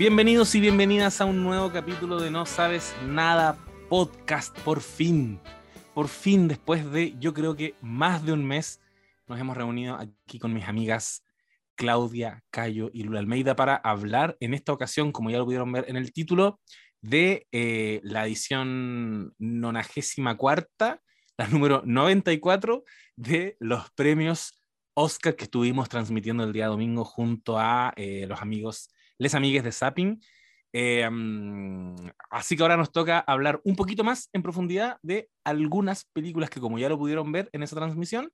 Bienvenidos y bienvenidas a un nuevo capítulo de No Sabes Nada Podcast. Por fin, por fin, después de yo creo que más de un mes, nos hemos reunido aquí con mis amigas Claudia, Cayo y Lula Almeida para hablar en esta ocasión, como ya lo pudieron ver en el título, de eh, la edición 94, la número 94 de los premios Oscar que estuvimos transmitiendo el día domingo junto a eh, los amigos, les amigues de Zapping. Eh, mm, así que ahora nos toca hablar un poquito más en profundidad de algunas películas que como ya lo pudieron ver en esa transmisión,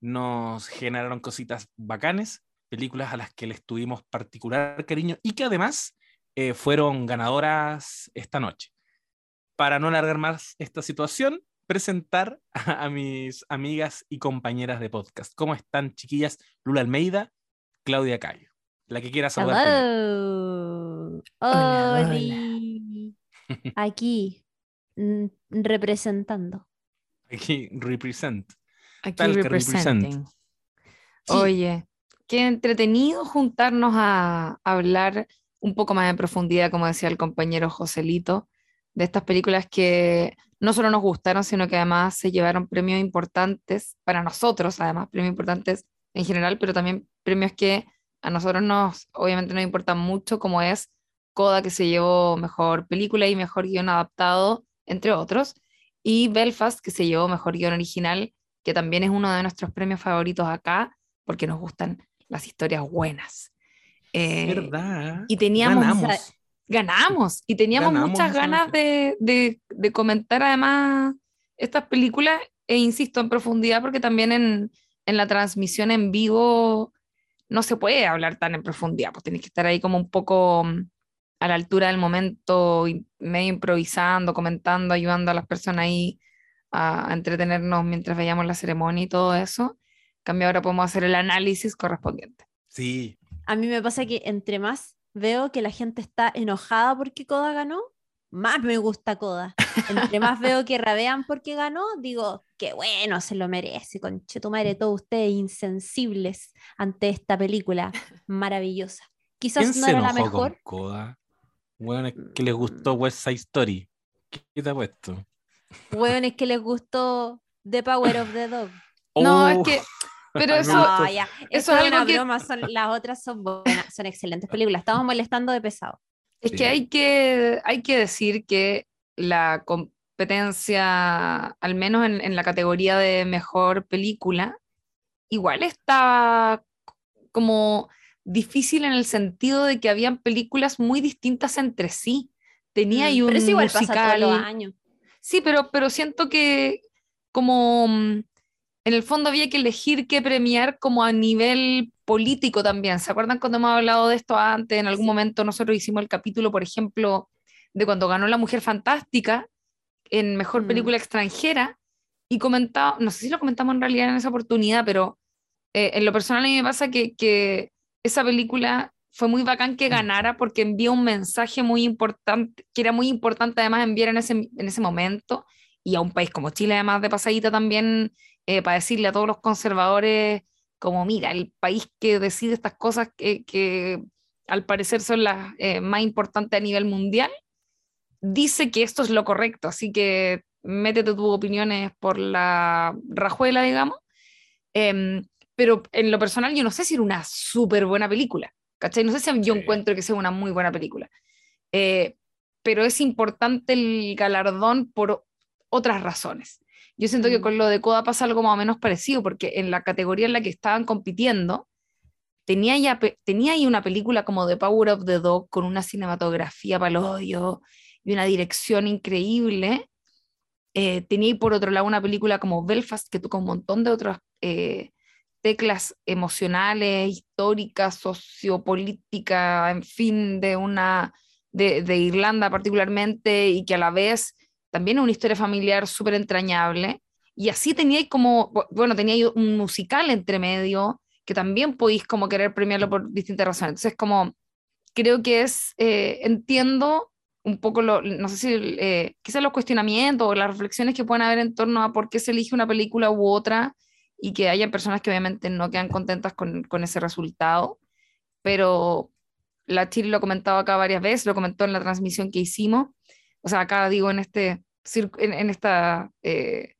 nos generaron cositas bacanes, películas a las que les tuvimos particular cariño y que además eh, fueron ganadoras esta noche. Para no alargar más esta situación, presentar a, mis amigas y compañeras de podcast. ¿Cómo están, chiquillas? Lula Almeida, Claudia Cayo. La que quiera saludar. Hello. Hola, Aquí, mm, representando. Aquí, represent. Aquí Tal que representing. represent. Oye, qué entretenido juntarnos a hablar un poco más en profundidad, como decía el compañero Joselito, de estas películas que no solo nos gustaron, sino que además se llevaron premios importantes para nosotros, además premios importantes en general, pero también premios que a nosotros nos, obviamente nos importan mucho, como es Coda, que se llevó mejor película y mejor guion adaptado, entre otros, y Belfast, que se llevó mejor guion original, que también es uno de nuestros premios favoritos acá, porque nos gustan las historias buenas. Eh, ¿Verdad? y teníamos Ganamos. ganamos y teníamos Ganamos muchas ganas de, de- de comentar además estas películas e insisto en profundidad porque también en, en la transmisión en vivo no se puede hablar tan en profundidad, pues tenés que estar ahí como un poco mm, a la altura del momento, y medio improvisando, comentando, ayudando a las personas ahí a, a entretenernos mientras veíamos la ceremonia y todo eso. En cambio ahora podemos hacer el análisis correspondiente. Sí, A mí me pasa que entre más veo que la gente está enojada porque Coda ganó, más me gusta Coda. Entre más veo que rabean porque ganó, digo, qué bueno, se lo merece, conche tu madre, todos ustedes insensibles ante esta película maravillosa. ¿quién Quizás no se era la enojó con mejor. Coda? Bueno, es que les gustó West Side Story. ¿Qué te ha puesto? Bueno, es que les gustó The Power of the Dog. No, es Oh, que, pero eso, No, ya, eso eso es una algo que- broma, son- las otras son buenas, son excelentes películas. Estamos molestando de pesado. Es Sí. que hay que, hay que decir que la competencia, al menos en, en la categoría de mejor película, igual está como difícil en el sentido de que habían películas muy distintas entre sí. Tenía ahí Mm, un Pero eso igual pasa musical. todos los años. Sí, pero, pero siento que como mm, en el fondo había que elegir qué premiar como a nivel político también. ¿Se acuerdan cuando hemos hablado de esto antes? En algún momento nosotros hicimos el capítulo, por ejemplo, de cuando ganó La Mujer Fantástica en Mejor Mm. Película Extranjera y comentaba, no sé si lo comentamos en realidad en esa oportunidad, pero eh, en lo personal a mí me pasa que, que esa película fue muy bacán que ganara porque envía un mensaje muy importante, que era muy importante además enviar en ese, en ese momento y a un país como Chile además de pasadita también eh, para decirle a todos los conservadores como mira, el país que decide estas cosas que, que al parecer son las eh, más importantes a nivel mundial, dice que esto es lo correcto, así que métete tus opiniones por la rajuela, digamos. Em, pero en lo personal yo no sé si era una súper buena película, ¿cachai? No sé si yo encuentro que sea una muy buena película. Eh, pero es importante el galardón por otras razones. Yo siento que Mm. con lo de Coda pasa algo más o menos parecido, porque en la categoría en la que estaban compitiendo, tenía, ya, tenía ahí una película como The Power of the Dog con una cinematografía para el odio y una dirección increíble. Eh, tenía ahí por otro lado una película como Belfast que toca un montón de otras eh, teclas emocionales, históricas, sociopolíticas, en fin, de una de, de Irlanda particularmente y que a la vez también una historia familiar súper entrañable. Y así tenía como, bu- bueno, tenía ahí un musical entre medio que también podéis como querer premiarlo por distintas razones. Entonces, como creo que es, eh, entiendo un poco, lo, no sé si eh, quizás los cuestionamientos o las reflexiones que pueden haber en torno a por qué se elige una película u otra y que haya personas que obviamente no quedan contentas con, con ese resultado, pero la Chile lo ha comentado acá varias veces, lo comentó en la transmisión que hicimos, o sea, acá digo en este en, en esta eh,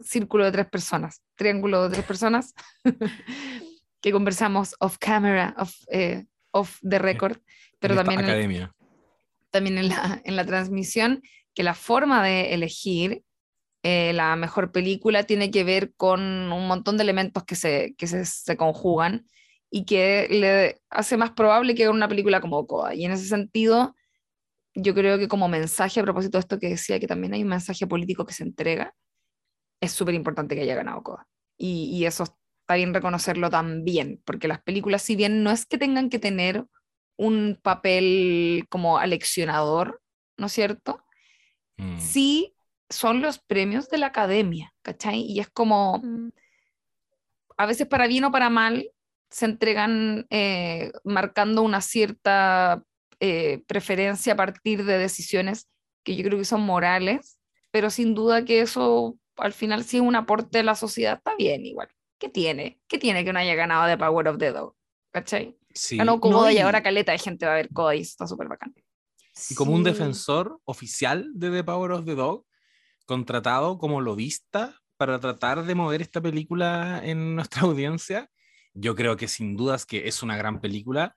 círculo de tres personas, triángulo de tres personas, que conversamos off camera, off, eh, off the record, pero también, academia. también en la, en la transmisión, que la forma de elegir eh, la mejor película tiene que ver con un montón de elementos que se, que se, se conjugan y que le hace más probable que una película como Coda. Y en ese sentido, yo creo que como mensaje a propósito de esto que decía, que también hay un mensaje político que se entrega, es súper importante que haya ganado Coda. Y, y, eso está bien reconocerlo también, porque las películas, si bien no es que tengan que tener un papel como aleccionador, ¿no es cierto? Mm. Sí son los premios de la academia, ¿cachai? Y es como, mm. a veces para bien o para mal, se entregan eh, marcando una cierta eh, preferencia a partir de decisiones que yo creo que son morales, pero sin duda que eso al final si es un aporte a la sociedad, está bien igual. ¿Qué tiene? ¿Qué tiene que no haya ganado The Power of the Dog? ¿Cachai? Sí. Ganó Coda y... ahora caleta de gente va a ver Coda y está súper bacán. Y como un defensor oficial de The Power of the Dog, contratado como lobista para tratar de mover esta película en nuestra audiencia, yo creo que sin dudas que es una gran película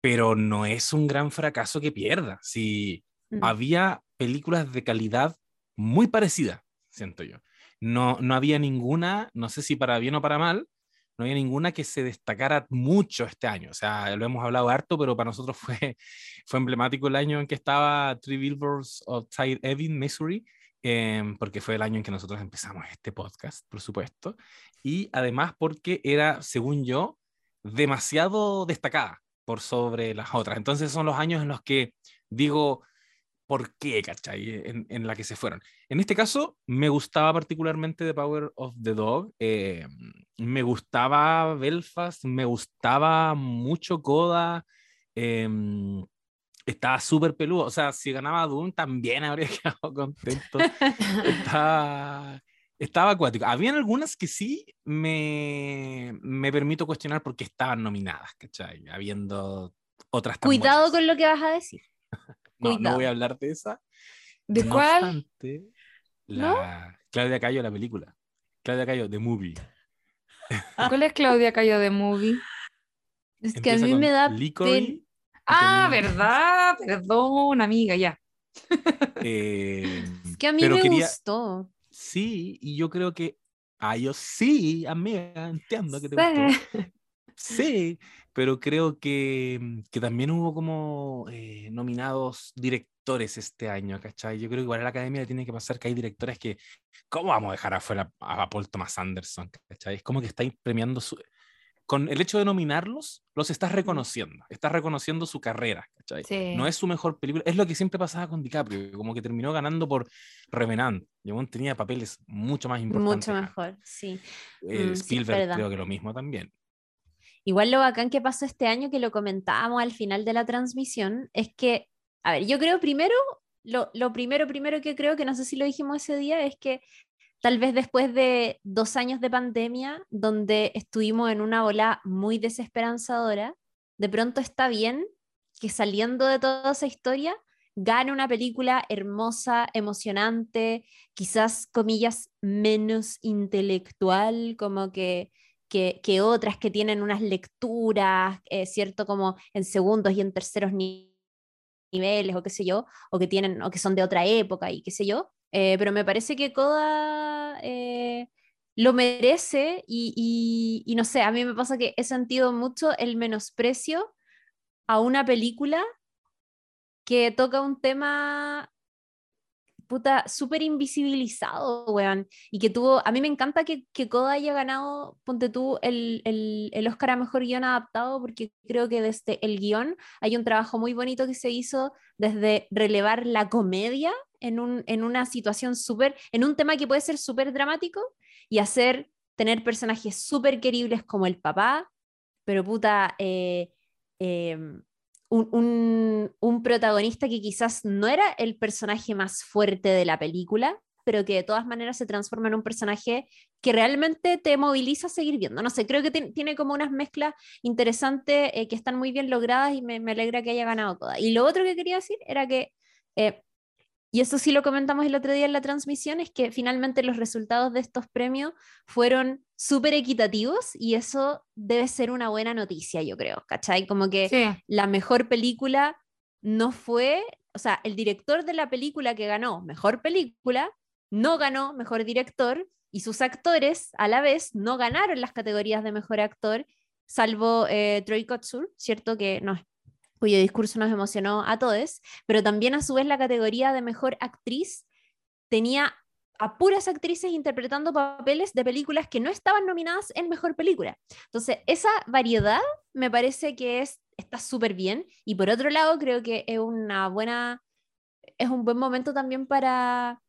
pero no es un gran fracaso que pierda. Si mm. había películas de calidad muy parecida, siento yo. No, no había ninguna, no sé si para bien o para mal, no había ninguna que se destacara mucho este año. O sea, lo hemos hablado harto, pero para nosotros fue, fue emblemático el año en que estaba Three Billboards Outside Ebbing, Missouri, eh, porque fue el año en que nosotros empezamos este podcast, por supuesto. Y además porque era, según yo, demasiado destacada por sobre las otras. Entonces son los años en los que digo, ¿por qué, cachai? En, en la que se fueron. En este caso, me gustaba particularmente The Power of the Dog, eh, me gustaba Belfast, me gustaba mucho Coda, em, estaba súper peludo, o sea, si ganaba Doom también habría quedado contento. estaba, estaba acuático. Habían algunas que sí me, me permito cuestionar porque estaban nominadas, ¿cachai? Habiendo otras Cuidado con lo que vas a decir. no, no voy a hablar de esa. ¿De cuál? la Claudia Cayo, la película. Claudia Cayo, The Movie. ¿Cuál es Claudia Cayo, The Movie? Es que a mí me da... Ah, ¿verdad? Perdón, amiga, ya. Eh, es que a mí me gustó sí, y yo creo que a ellos sí, amiga, entiendo que te gustó. Sí, pero creo que, mm, que también hubo como eh, nominados directores este año, ¿cachai? Yo creo que igual a la academia le tiene que pasar que hay directores que, ¿cómo vamos a dejar afuera a Paul Thomas Anderson? ¿cachai? Es como que estáis premiando su, con el hecho de nominarlos, los estás reconociendo, estás reconociendo su carrera, ¿cachai? No es su mejor película, es lo que siempre pasaba con DiCaprio, como que terminó ganando por Revenant, y tenía papeles mucho más importantes. Mucho mejor, sí. Eh, mm, Spielberg creo que lo mismo también. Igual lo bacán que pasó este año, que lo comentábamos al final de la transmisión, es que, a ver, yo creo primero, lo, lo primero, primero que creo, que no sé si lo dijimos ese día, es que tal vez después de dos años de pandemia, donde estuvimos en una ola muy desesperanzadora, de pronto está bien que saliendo de toda esa historia, gane una película hermosa, emocionante, quizás, comillas, menos intelectual, como que, que, otras que tienen unas lecturas, eh, ¿cierto? Como en segundos y en terceros niveles, o qué sé yo, o que, tienen, o que son de otra época y qué sé yo. Eh, pero me parece que Coda eh, lo merece y, y, no sé, a mí me pasa que he sentido mucho el menosprecio a una película que toca un tema puta, súper invisibilizado, weón. Y que tuvo, a mí me encanta que, que Coda haya ganado, ponte tú, el, el, el, Oscar a Mejor Guión Adaptado, porque creo que desde el guion hay un trabajo muy bonito que se hizo desde relevar la comedia en, un, en una situación súper, en un tema que puede ser súper dramático y hacer, tener personajes súper queribles como el papá, pero puta, eh, em, un, un, protagonista que quizás no era el personaje más fuerte de la película, pero que de todas maneras se transforma en un personaje que realmente te moviliza a seguir viendo. No sé, creo que tiene como unas mezclas interesantes eh, que están muy bien logradas y me, alegra que haya ganado toda. Y lo otro que quería decir era que, eh, y eso sí lo comentamos el otro día en la transmisión, es que finalmente los resultados de estos premios fueron súper equitativos y eso debe ser una buena noticia, yo creo, ¿cachai? Como que la mejor película no fue, o sea, el director de la película que ganó mejor película no ganó mejor director y sus actores a la vez no ganaron las categorías de mejor actor, salvo eh, Troy Kotsur, ¿cierto? Que no, cuyo discurso nos emocionó a todos, pero también a su vez la categoría de mejor actriz tenía a puras actrices interpretando papeles de películas que no estaban nominadas en mejor película. Entonces, esa variedad me parece que es, está súper bien. Y por otro lado, creo que es una buena, es un buen momento también para,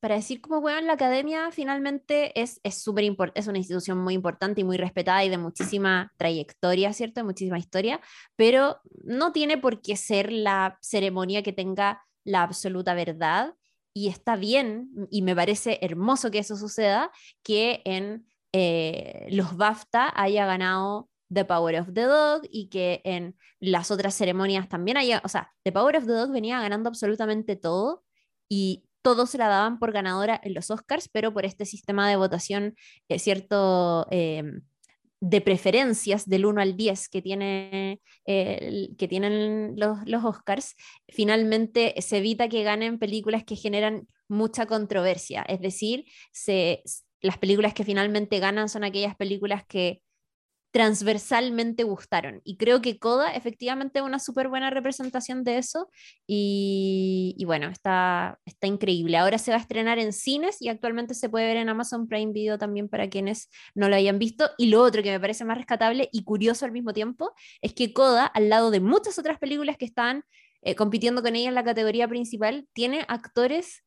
para decir como, bueno, la academia finalmente es súper importante, es una institución muy importante y muy respetada y de muchísima trayectoria, ¿cierto? De muchísima historia, pero no tiene por qué ser la ceremonia que tenga la absoluta verdad y está bien, y me parece hermoso que eso suceda, que en eh, los BAFTA haya ganado The Power of the Dog y que en las otras ceremonias también haya, o sea, The Power of the Dog venía ganando absolutamente todo y todos se la daban por ganadora en los Oscars, pero por este sistema de votación, es cierto, em, de preferencias del 1 al 10 que, tiene, que tienen los, los, Oscars, finalmente se evita que ganen películas que generan mucha controversia. Es decir, se, las películas que finalmente ganan son aquellas películas que transversalmente gustaron. Y creo que Coda efectivamente es una súper buena representación de eso. Y, bueno, está, está increíble. Ahora se va a estrenar en cines y actualmente se puede ver en Amazon Prime Video también para quienes no lo hayan visto. Y lo otro que me parece más rescatable y curioso al mismo tiempo es que Coda, al lado de muchas otras películas que están eh, compitiendo con ella en la categoría principal, tiene actores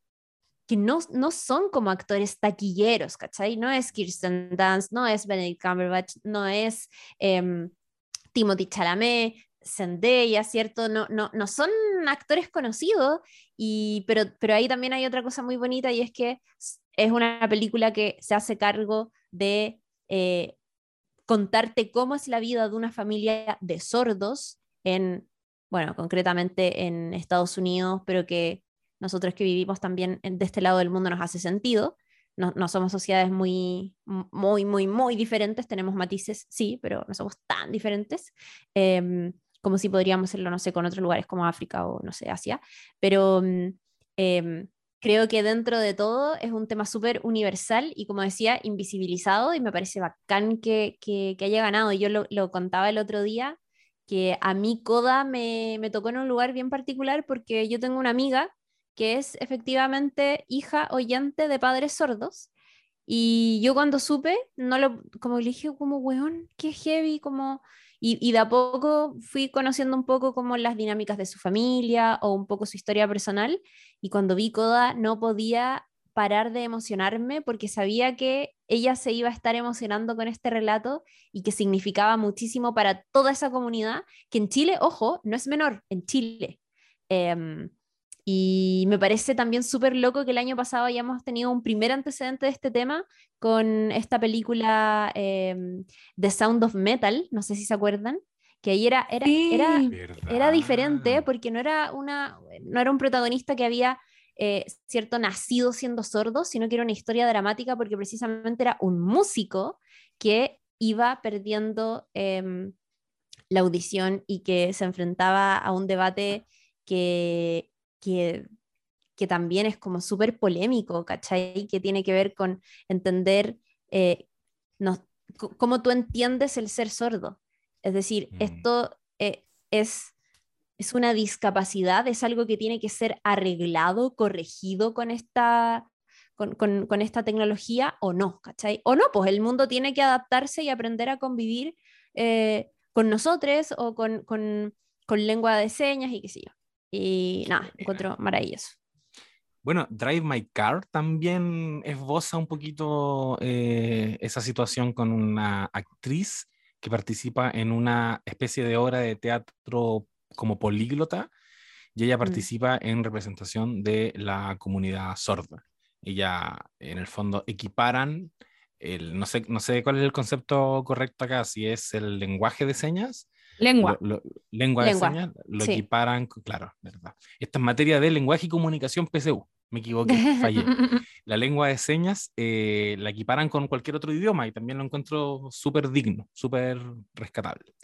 que no, no son como actores taquilleros, ¿cachai? No es Kirsten Dunst, no es Benedict Cumberbatch, no es eh, Timothy Chalamet, Zendaya, ¿cierto? No, no, no son actores conocidos, y, pero, pero ahí también hay otra cosa muy bonita y es que es una película que se hace cargo de eh, contarte cómo es la vida de una familia de sordos en, bueno, concretamente en Estados Unidos, pero que nosotros que vivimos también de este lado del mundo nos hace sentido. No, no, somos sociedades muy, muy, muy, muy diferentes, tenemos matices, sí, pero no somos tan diferentes em, como si podríamos serlo, no sé, con otros lugares como África o, no sé, Asia. Pero em, creo que dentro de todo es un tema súper universal y, como decía, invisibilizado y me parece bacán que, que, que haya ganado. Yo lo, lo, contaba el otro día, que a mí Coda me, me tocó en un lugar bien particular porque yo tengo una amiga que es efectivamente hija oyente de padres sordos. Y yo cuando supe, no lo, como le dije, como, weón, qué heavy, como... Y, y, de a poco fui conociendo un poco como las dinámicas de su familia o un poco su historia personal. Y cuando vi Coda no podía parar de emocionarme porque sabía que ella se iba a estar emocionando con este relato y que significaba muchísimo para toda esa comunidad, que en Chile, ojo, no es menor, en Chile. Eh, y me parece también súper loco que el año pasado hayamos tenido un primer antecedente de este tema con esta película eh, The Sound of Metal, no sé si se acuerdan, que ahí era, era, era, era, diferente porque no era, una, no era un protagonista que había, eh, cierto, nacido siendo sordo, sino que era una historia dramática porque precisamente era un músico que iba perdiendo em, la audición y que se enfrentaba a un debate que que, que también es como súper polémico, ¿cachai? Que tiene que ver con entender eh, cómo tú entiendes el ser sordo. Es decir, mm. esto eh, es, es una discapacidad, es algo que tiene que ser arreglado, corregido con esta, con, con, con, esta tecnología o no, ¿cachai? O no, pues el mundo tiene que adaptarse y aprender a convivir eh, con nosotros o con, con, lengua de señas y qué sé yo. Y nada, encuentro maravilloso. Bueno, Drive My Car también esboza un poquito eh, esa situación con una actriz que participa en una especie de obra de teatro como políglota y ella mm. participa en representación de la comunidad sorda. ella en el fondo equiparan, el, no, sé, no sé cuál es el concepto correcto acá, si es el lenguaje de señas. Lengua. Lo, lo, lengua, Lengua, de señas, lo sí. equiparan, claro, verdad. Esta es materia de lenguaje y comunicación PSU, me equivoqué, fallé. La lengua de señas eh, la equiparan con cualquier otro idioma y también lo encuentro súper digno, súper rescatable.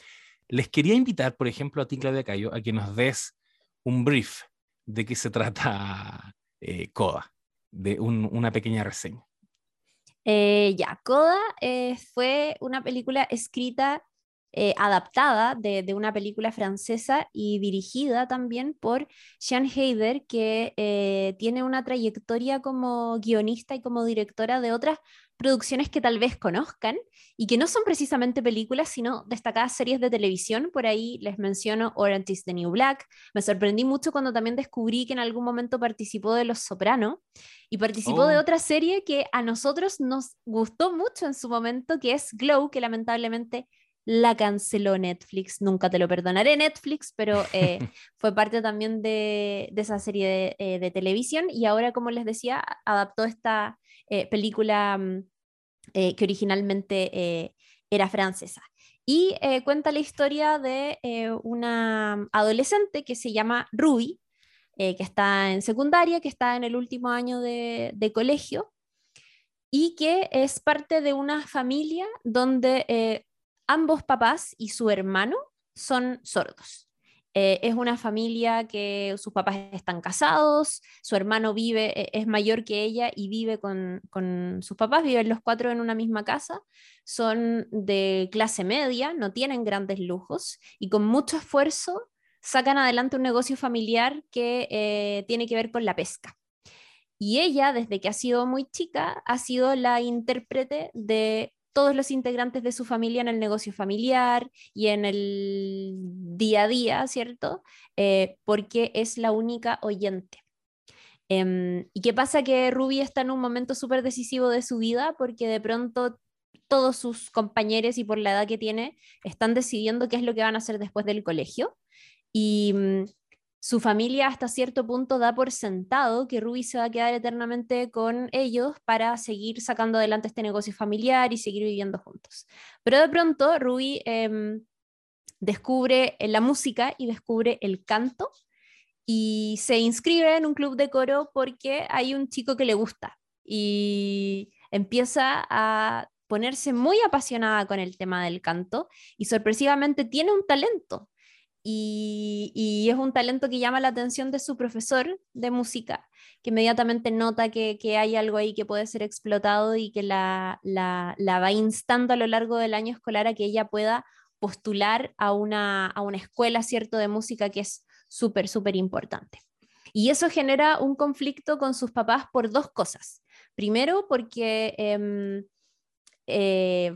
Les quería invitar, por ejemplo, a ti, Claudia Cayo, a que nos des un brief de qué se trata eh, Coda, de un- una pequeña reseña. Eh, ya, Coda eh, fue una película escrita, eh, adaptada de, de una película francesa y dirigida también por Jean Heider, que eh, tiene una trayectoria como guionista y como directora de otras producciones que tal vez conozcan y que no son precisamente películas, sino destacadas series de televisión. Por ahí les menciono Orange is the New Black. Me sorprendí mucho cuando también descubrí que en algún momento participó de Los Soprano y participó de Oh. otra serie que a nosotros nos gustó mucho en su momento, que es Glow, que lamentablemente la canceló Netflix. Nunca te lo perdonaré, Netflix, pero eh, fue parte también de, de esa serie de, eh, de televisión y ahora, como les decía, adaptó esta eh, película mm, que originalmente era francesa. Y cuenta la historia de una adolescente que se llama Ruby, que está en secundaria, que está en el último año de, de colegio y que es parte de una familia donde ambos papás y su hermano son sordos. Eh, es una familia que sus papás están casados, su hermano vive, eh, es mayor que ella y vive con, con sus papás, viven los cuatro en una misma casa, son de clase media, no tienen grandes lujos y con mucho esfuerzo sacan adelante un negocio familiar que eh, tiene que ver con la pesca. Y ella, desde que ha sido muy chica, ha sido la intérprete de todos los integrantes de su familia en el negocio familiar y en el día a día, ¿cierto? Eh, porque es la única oyente. Em, ¿Y qué pasa? Que Ruby está en un momento súper decisivo de su vida porque de pronto todos sus compañeros y por la edad que tiene están decidiendo qué es lo que van a hacer después del colegio. Y mm, su familia hasta cierto punto da por sentado que Ruby se va a quedar eternamente con ellos para seguir sacando adelante este negocio familiar y seguir viviendo juntos. Pero de pronto Ruby em, descubre eh, la música y descubre el canto y se inscribe en un club de coro porque hay un chico que le gusta y empieza a ponerse muy apasionada con el tema del canto y sorpresivamente tiene un talento y, es un talento que llama la atención de su profesor de música, que inmediatamente nota que, que hay algo ahí que puede ser explotado y que la, la, la va instando a lo largo del año escolar a que ella pueda postular a una, a una escuela, ¿cierto?, de música que es súper, súper importante. Y eso genera un conflicto con sus papás por dos cosas. Primero, porque em, eh,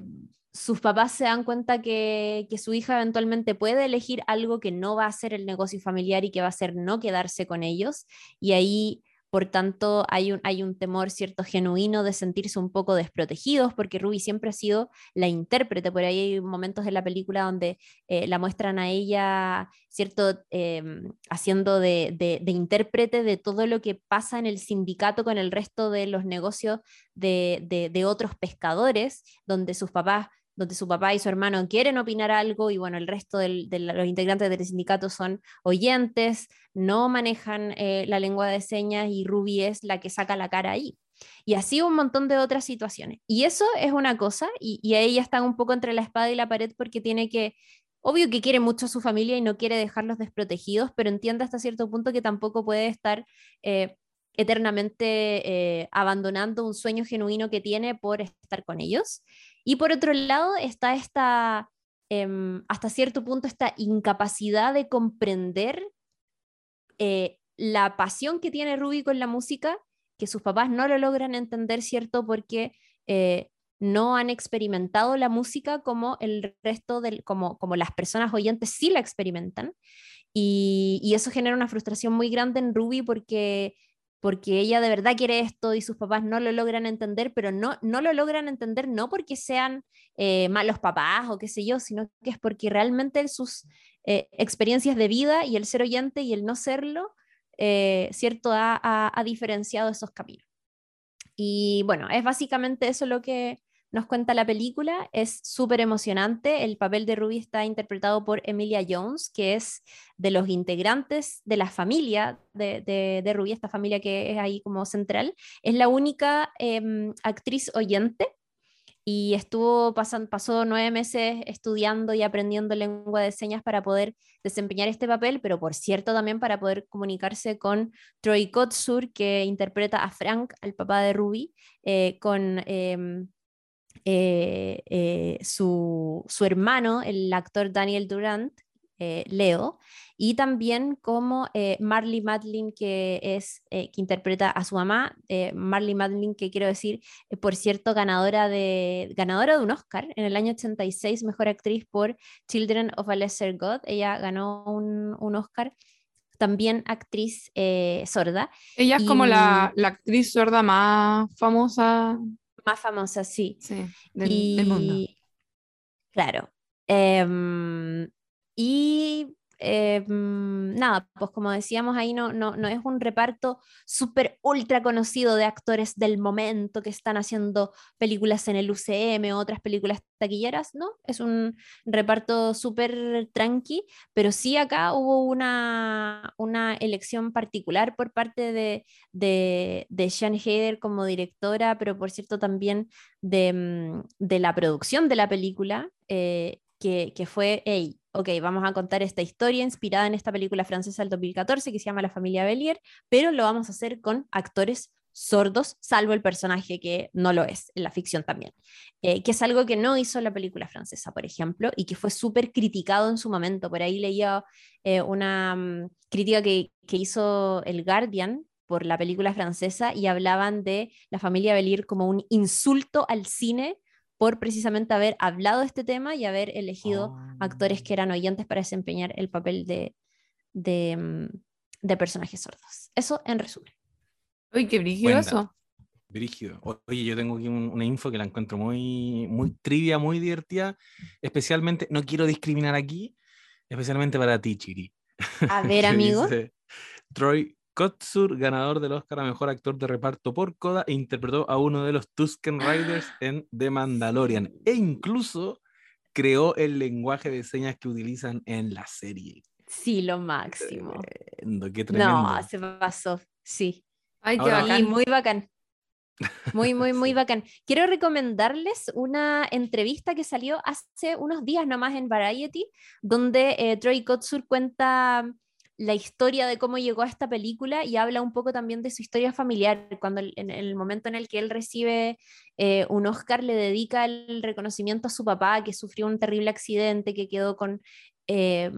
sus papás se dan cuenta que, que, su hija eventualmente puede elegir algo que no va a ser el negocio familiar y que va a ser no quedarse con ellos. Y ahí, por tanto, hay un, hay un temor cierto genuino de sentirse un poco desprotegidos, porque Ruby siempre ha sido la intérprete. Por ahí hay momentos de la película donde eh, la muestran a ella, cierto, eh, haciendo de, de, de, intérprete de todo lo que pasa en el sindicato con el resto de los negocios de, de otros pescadores, donde sus papás donde su papá y su hermano quieren opinar algo y bueno, el resto de los integrantes del sindicato son oyentes, no manejan eh, la lengua de señas y Ruby es la que saca la cara ahí. Y así un montón de otras situaciones. Y eso es una cosa, y, y a ella está un poco entre la espada y la pared porque tiene que, obvio que quiere mucho a su familia y no quiere dejarlos desprotegidos, pero entiende hasta cierto punto que tampoco puede estar... Eh, eternamente eh, abandonando un sueño genuino que tiene por estar con ellos. Y por otro lado está esta, eh, hasta cierto punto, esta incapacidad de comprender eh, la pasión que tiene Ruby con la música, que sus papás no lo logran entender, ¿cierto? Porque eh, no han experimentado la música como el resto del, como, como las personas oyentes sí la experimentan. Y, y eso genera una frustración muy grande en Ruby porque porque ella de verdad quiere esto y sus papás no lo logran entender, pero no, no lo logran entender no porque sean eh, malos papás o qué sé yo, sino que es porque realmente sus eh, experiencias de vida y el ser oyente y el no serlo, eh, ¿cierto?, ha, ha, ha, diferenciado esos caminos. Y bueno, es básicamente eso lo que nos cuenta la película. Es súper emocionante. El papel de Ruby está interpretado por Emilia Jones, que es de los integrantes de la familia de, de, Ruby, esta familia que es ahí como central. Es la única em, actriz oyente y estuvo pasando, pasó nueve meses estudiando y aprendiendo lengua de señas para poder desempeñar este papel, pero por cierto también para poder comunicarse con Troy Kotsur, que interpreta a Frank, al papá de Ruby, eh, con em, eh, eh, su, su, hermano, el actor Daniel Durant, eh, Leo, y también como Marley Madlin, que, es, que interpreta a su mamá, Marley Madlin, que quiero decir, por cierto, ganadora de, ganadora de un Oscar en el año 86, mejor actriz por Children of a Lesser God, ella ganó un, un Oscar también actriz sorda. Ella es como la, la, actriz sorda más famosa más famosa, sí. Sí, del, mundo. Claro. Em, y Em, nada, pues como decíamos ahí, no, no, no es un reparto súper ultra conocido de actores del momento que están haciendo películas en el UCM o otras películas taquilleras, ¿no? Es un reparto súper tranqui, pero sí acá hubo una, una elección particular por parte de, de, de Sean Hader como directora, pero por cierto también de, mm, de la producción de la película. Eh, que, que, fue, hey, ok, vamos a contar esta historia inspirada en esta película francesa del 2014 que se llama La familia Bellier, pero lo vamos a hacer con actores sordos, salvo el personaje que no lo es, en la ficción también, eh, que es algo que no hizo la película francesa, por ejemplo, y que fue súper criticado en su momento. Por ahí leía eh, una mm, crítica que, que hizo el Guardian por la película francesa y hablaban de la familia Bellier como un insulto al cine por precisamente haber hablado de este tema y haber elegido actores que eran oyentes para desempeñar el papel de, de, mm, personajes sordos. Eso en resumen. Uy, qué brígido eso. Brígido. Oye, yo tengo aquí una info que la encuentro muy, muy trivia, muy divertida. Especialmente, no quiero discriminar aquí, especialmente para ti, Chiri. A ver, amigo. Troy Kotsur, ganador del Oscar a Mejor Actor de Reparto por Coda, e interpretó a uno de los Tusken Riders en The Mandalorian. E incluso creó el lenguaje de señas que utilizan en la serie. Sí, lo máximo. Tremendo, qué tremendo. No, se pasó, sí. Ay, qué bacán. muy bacán. Muy, muy, muy bacán. Quiero recomendarles una entrevista que salió hace unos días nomás en Variety, donde eh, Troy Kotsur cuenta la historia de cómo llegó a esta película y habla un poco también de su historia familiar, cuando en el momento en el que él recibe eh, un Oscar le dedica el reconocimiento a su papá que sufrió un terrible accidente, que quedó con eh,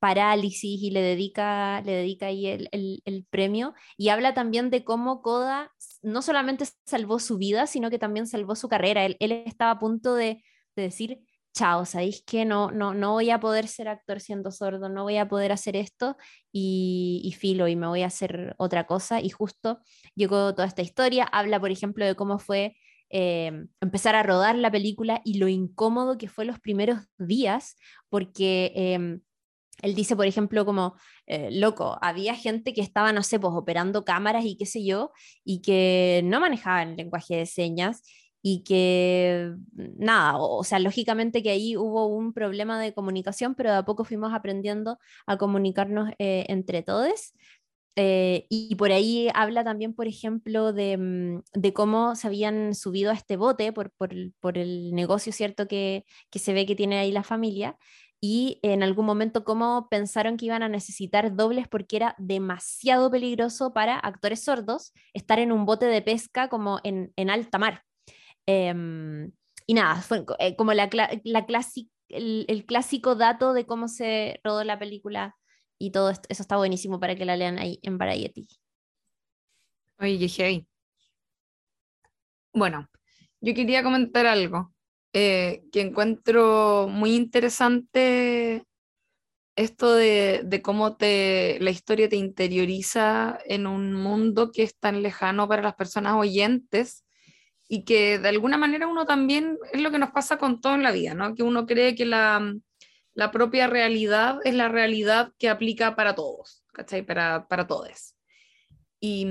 parálisis y le dedica, le dedica ahí el, premio y habla también de cómo Koda no solamente salvó su vida, sino que también salvó su carrera. Él, estaba a punto de decir, chao, ¿sabéis que no, no, no voy a poder ser actor siendo sordo, no voy a poder hacer esto y, filo y me voy a hacer otra cosa? Y justo llegó toda esta historia, habla, por ejemplo, de cómo fue em, empezar a rodar la película y lo incómodo que fue los primeros días, porque... Em, él dice, por ejemplo, como, eh, loco, había gente que estaba, no sé, pues operando cámaras y qué sé yo, y que no manejaban lenguaje de señas y que nada, o, sea, lógicamente que ahí hubo un problema de comunicación, pero de a poco fuimos aprendiendo a comunicarnos eh, entre todos. Eh, y por ahí habla también, por ejemplo, de, mm, de, cómo se habían subido a este bote por, por, por el negocio, ¿cierto? Que, que, se ve que tiene ahí la familia. Y en algún momento cómo pensaron que iban a necesitar dobles porque era demasiado peligroso para actores sordos estar en un bote de pesca como en, en alta mar. Em, y nada, fue eh, como la, la el, clásico dato de cómo se rodó la película y todo esto, eso está buenísimo para que la lean ahí en Variety. Oye, hey. Bueno, yo quería comentar algo eh, que encuentro muy interesante esto de, de, cómo te, la historia te interioriza en un mundo que es tan lejano para las personas oyentes y que de alguna manera uno también es lo que nos pasa con todo en la vida, ¿no? Que uno cree que la, la propia realidad es la realidad que aplica para todos, ¿cachai? Para, para todos. Y,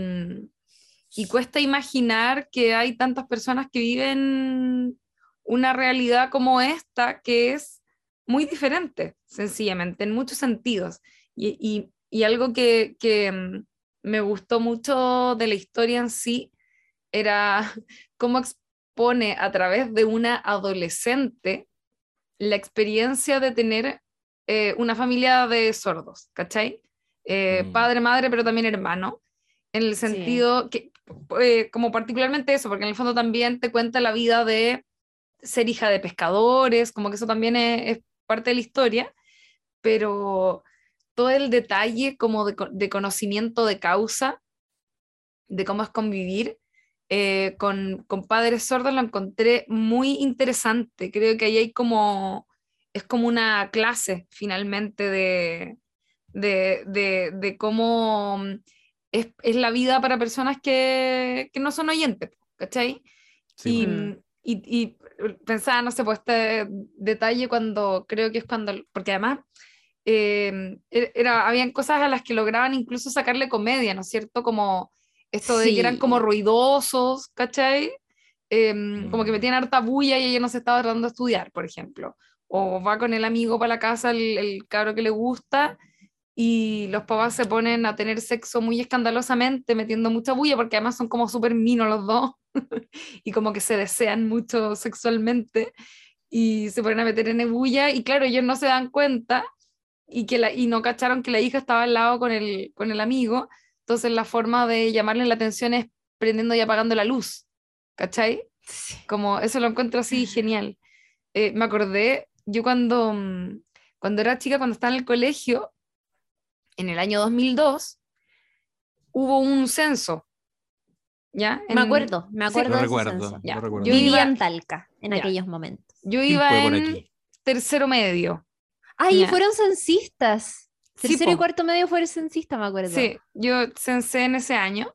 y cuesta imaginar que hay tantas personas que viven una realidad como esta que es muy diferente, sencillamente, en muchos sentidos. Y, y, algo que, que, mm, me gustó mucho de la historia en sí era cómo expone a través de una adolescente la experiencia de tener eh, una familia de sordos, ¿cachai? Eh, Mm. Padre, madre, pero también hermano, en el sentido que, eh, como particularmente eso, porque en el fondo también te cuenta la vida de ser hija de pescadores, como que eso también es, es parte de la historia, pero todo el detalle como de, de conocimiento de causa, de cómo es convivir eh, con, con padres sordos, lo encontré muy interesante. Creo que ahí hay como, es como una clase finalmente de, de, de, de cómo mm, es, es la vida para personas que, que no son oyentes, ¿cachai? Sí, y, pues. y, y pensaba, no sé, pues este detalle cuando, creo que es cuando, porque además eh, era, habían cosas a las que lograban incluso sacarle comedia, ¿no es cierto? Como esto de que eran como ruidosos, ¿cachai? Eh, Como que Mm. metían harta bulla y ella no se estaba tratando de estudiar, por ejemplo. O va con el amigo para la casa, el, el cabro que le gusta, y los papás se ponen a tener sexo muy escandalosamente, metiendo mucha bulla, porque además son como súper minos los dos, y como que se desean mucho sexualmente, y se ponen a meter en bulla, y claro, ellos no se dan cuenta, y, que la, y no cacharon que la hija estaba al lado con el, con el amigo, entonces la forma de llamarle la atención es prendiendo y apagando la luz, ¿cachai? Como eso lo encuentro así genial. Eh, me acordé, yo cuando, mm, cuando era chica, cuando estaba en el colegio, en el año 2002, hubo un censo. ¿Ya? Me En- acuerdo, me Sí. acuerdo Lo de ese recuerdo, censo. Ya, recuerdo. yo Vivía iba- en Talca en Ya. aquellos momentos. Yo ¿Quién iba en tercero medio. Ay, Ya. fueron censistas. Sí, Tercero y po. cuarto medio fueron censistas, me acuerdo. Sí, yo censé en ese año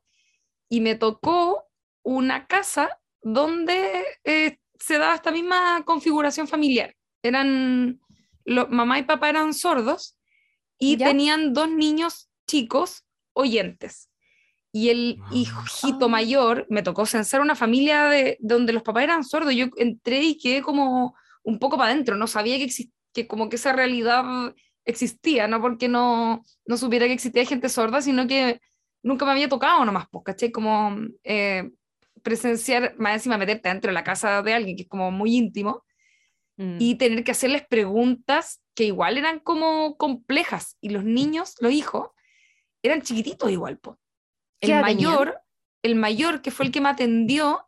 y me tocó una casa donde eh, se daba esta misma configuración familiar. Eran, lo- mamá y papá eran sordos y ¿Ya? tenían dos niños chicos oyentes. Y el hijito Ah. mayor, me tocó censar una familia de, donde los papás eran sordos. Yo entré y quedé como un poco para adentro, no sabía que, exis- que como que esa realidad existía, no porque no, no supiera que existía gente sorda, sino que nunca me había tocado nomás, pues, ¿cachai? Como eh, presenciar, más encima meterte dentro de la casa de alguien, que es como muy íntimo, Mm. y tener que hacerles preguntas que igual eran como complejas, y los niños, los hijos, eran chiquititos igual, pues. ¿Qué El tenían? mayor, el mayor que fue el que me atendió,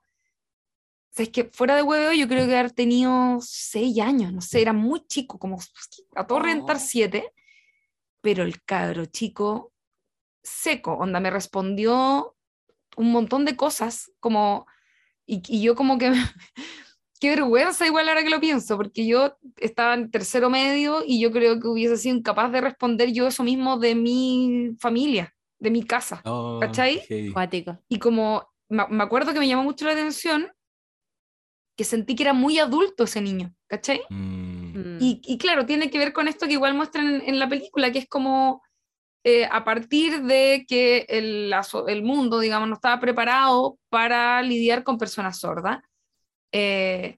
sea, es que fuera de huevo yo creo que haber tenido seis años, no sé, era muy chico, como a todo reventar Oh. siete, pero el cabro chico seco, onda, me respondió un montón de cosas, como, y, y yo como que, qué vergüenza igual ahora que lo pienso, porque yo estaba en tercero medio y yo creo que hubiese sido incapaz de responder yo eso mismo de mi familia, de mi casa. Oh, ¿Cachai? Cuático. Y como me, me acuerdo que me llamó mucho la atención que sentí que era muy adulto ese niño, ¿cachai? Mm. Mm. Y, y claro, tiene que ver con esto que igual muestran en, en la película, que es como eh, a partir de que el, el mundo, digamos, no estaba preparado para lidiar con personas sordas, eh,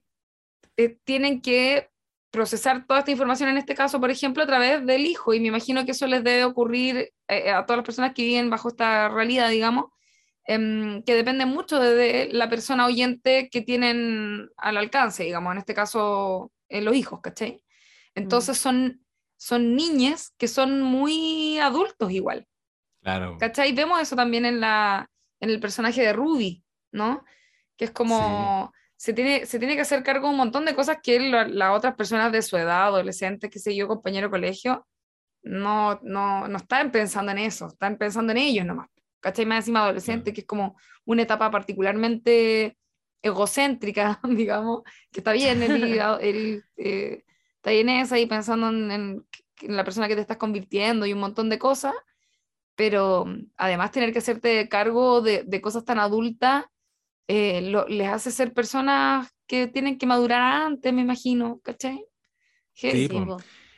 eh, tienen que procesar toda esta información, en este caso, por ejemplo, a través del hijo, y me imagino que eso les debe ocurrir eh, a todas las personas que viven bajo esta realidad, digamos, em, que depende mucho de, la persona oyente que tienen al alcance, digamos, en este caso, eh, los hijos, ¿cachai? Entonces son, son niñas que son muy adultos igual, Claro. ¿cachai? Vemos eso también en, la, en el personaje de Ruby, ¿no? Que es como... Se tiene, se tiene que hacer cargo de un montón de cosas que la- las otras personas de su edad, adolescentes, que sé yo, compañero de colegio, no, no, no están pensando en eso, están pensando en ellos nomás. ¿Cachai? Más encima adolescente, que es como una etapa particularmente egocéntrica, digamos, que está bien, él, él, eh, está bien esa y pensando en, en- en la persona que te estás convirtiendo y un montón de cosas, pero además tener que hacerte cargo de, de cosas tan adultas eh, lo- les hace ser personas que tienen que madurar antes, me imagino, ¿cachai? Sí.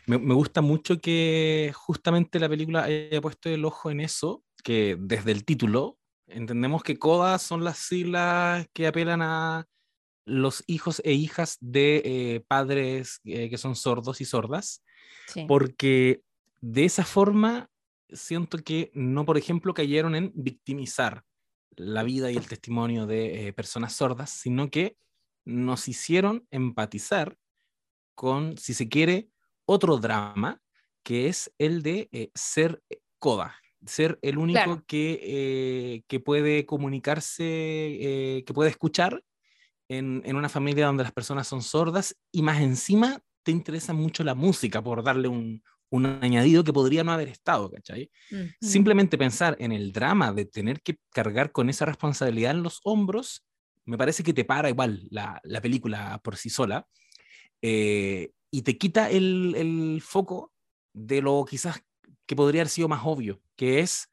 Me, me gusta mucho que justamente la película haya puesto el ojo en eso, que desde el título Entendemos que CODA son las siglas que apelan a los hijos e hijas de eh, padres eh, que son sordos y sordas, Sí. porque de esa forma siento que no, por ejemplo, cayeron en victimizar la vida y el testimonio de eh, personas sordas, sino que nos hicieron empatizar con, si se quiere, otro drama, que es el de ser coda, ser el único Claro. que, eh, que puede comunicarse, eh, que puede escuchar en, en una familia donde las personas son sordas y más encima te interesa mucho la música por darle un, un añadido que podría no haber estado, ¿cachai? Mm. Simplemente pensar en el drama de tener que cargar con esa responsabilidad en los hombros, me parece que te para igual la, la película por sí sola eh, y te quita el, el foco de lo quizás que podría haber sido más obvio, que es,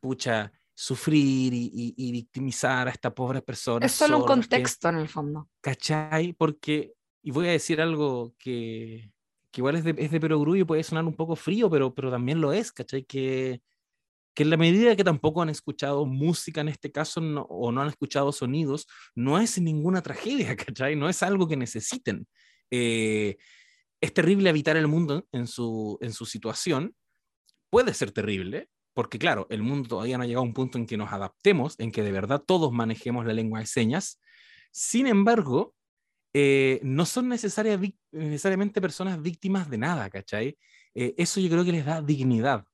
pucha, sufrir y, y- y victimizar a estas pobres personas. Es solo un sordas que- contexto en el fondo. ¿Cachai? Porque, y voy a decir algo que, que igual es de, es de perogrullo y puede sonar un poco frío, pero, pero también lo es, ¿cachai? Que, que en la medida que tampoco han escuchado música en este caso no- o no han escuchado sonidos, no es ninguna tragedia, ¿cachai? No es algo que necesiten. Eh, es terrible habitar el mundo en su, en su situación, puede ser terrible, porque claro, el mundo todavía no ha llegado a un punto en que nos adaptemos, en que de verdad todos manejemos la lengua de señas. Sin embargo, eh, no son necesarias, necesariamente personas víctimas de nada, ¿cachai? Eh, eso yo creo que les da dignidad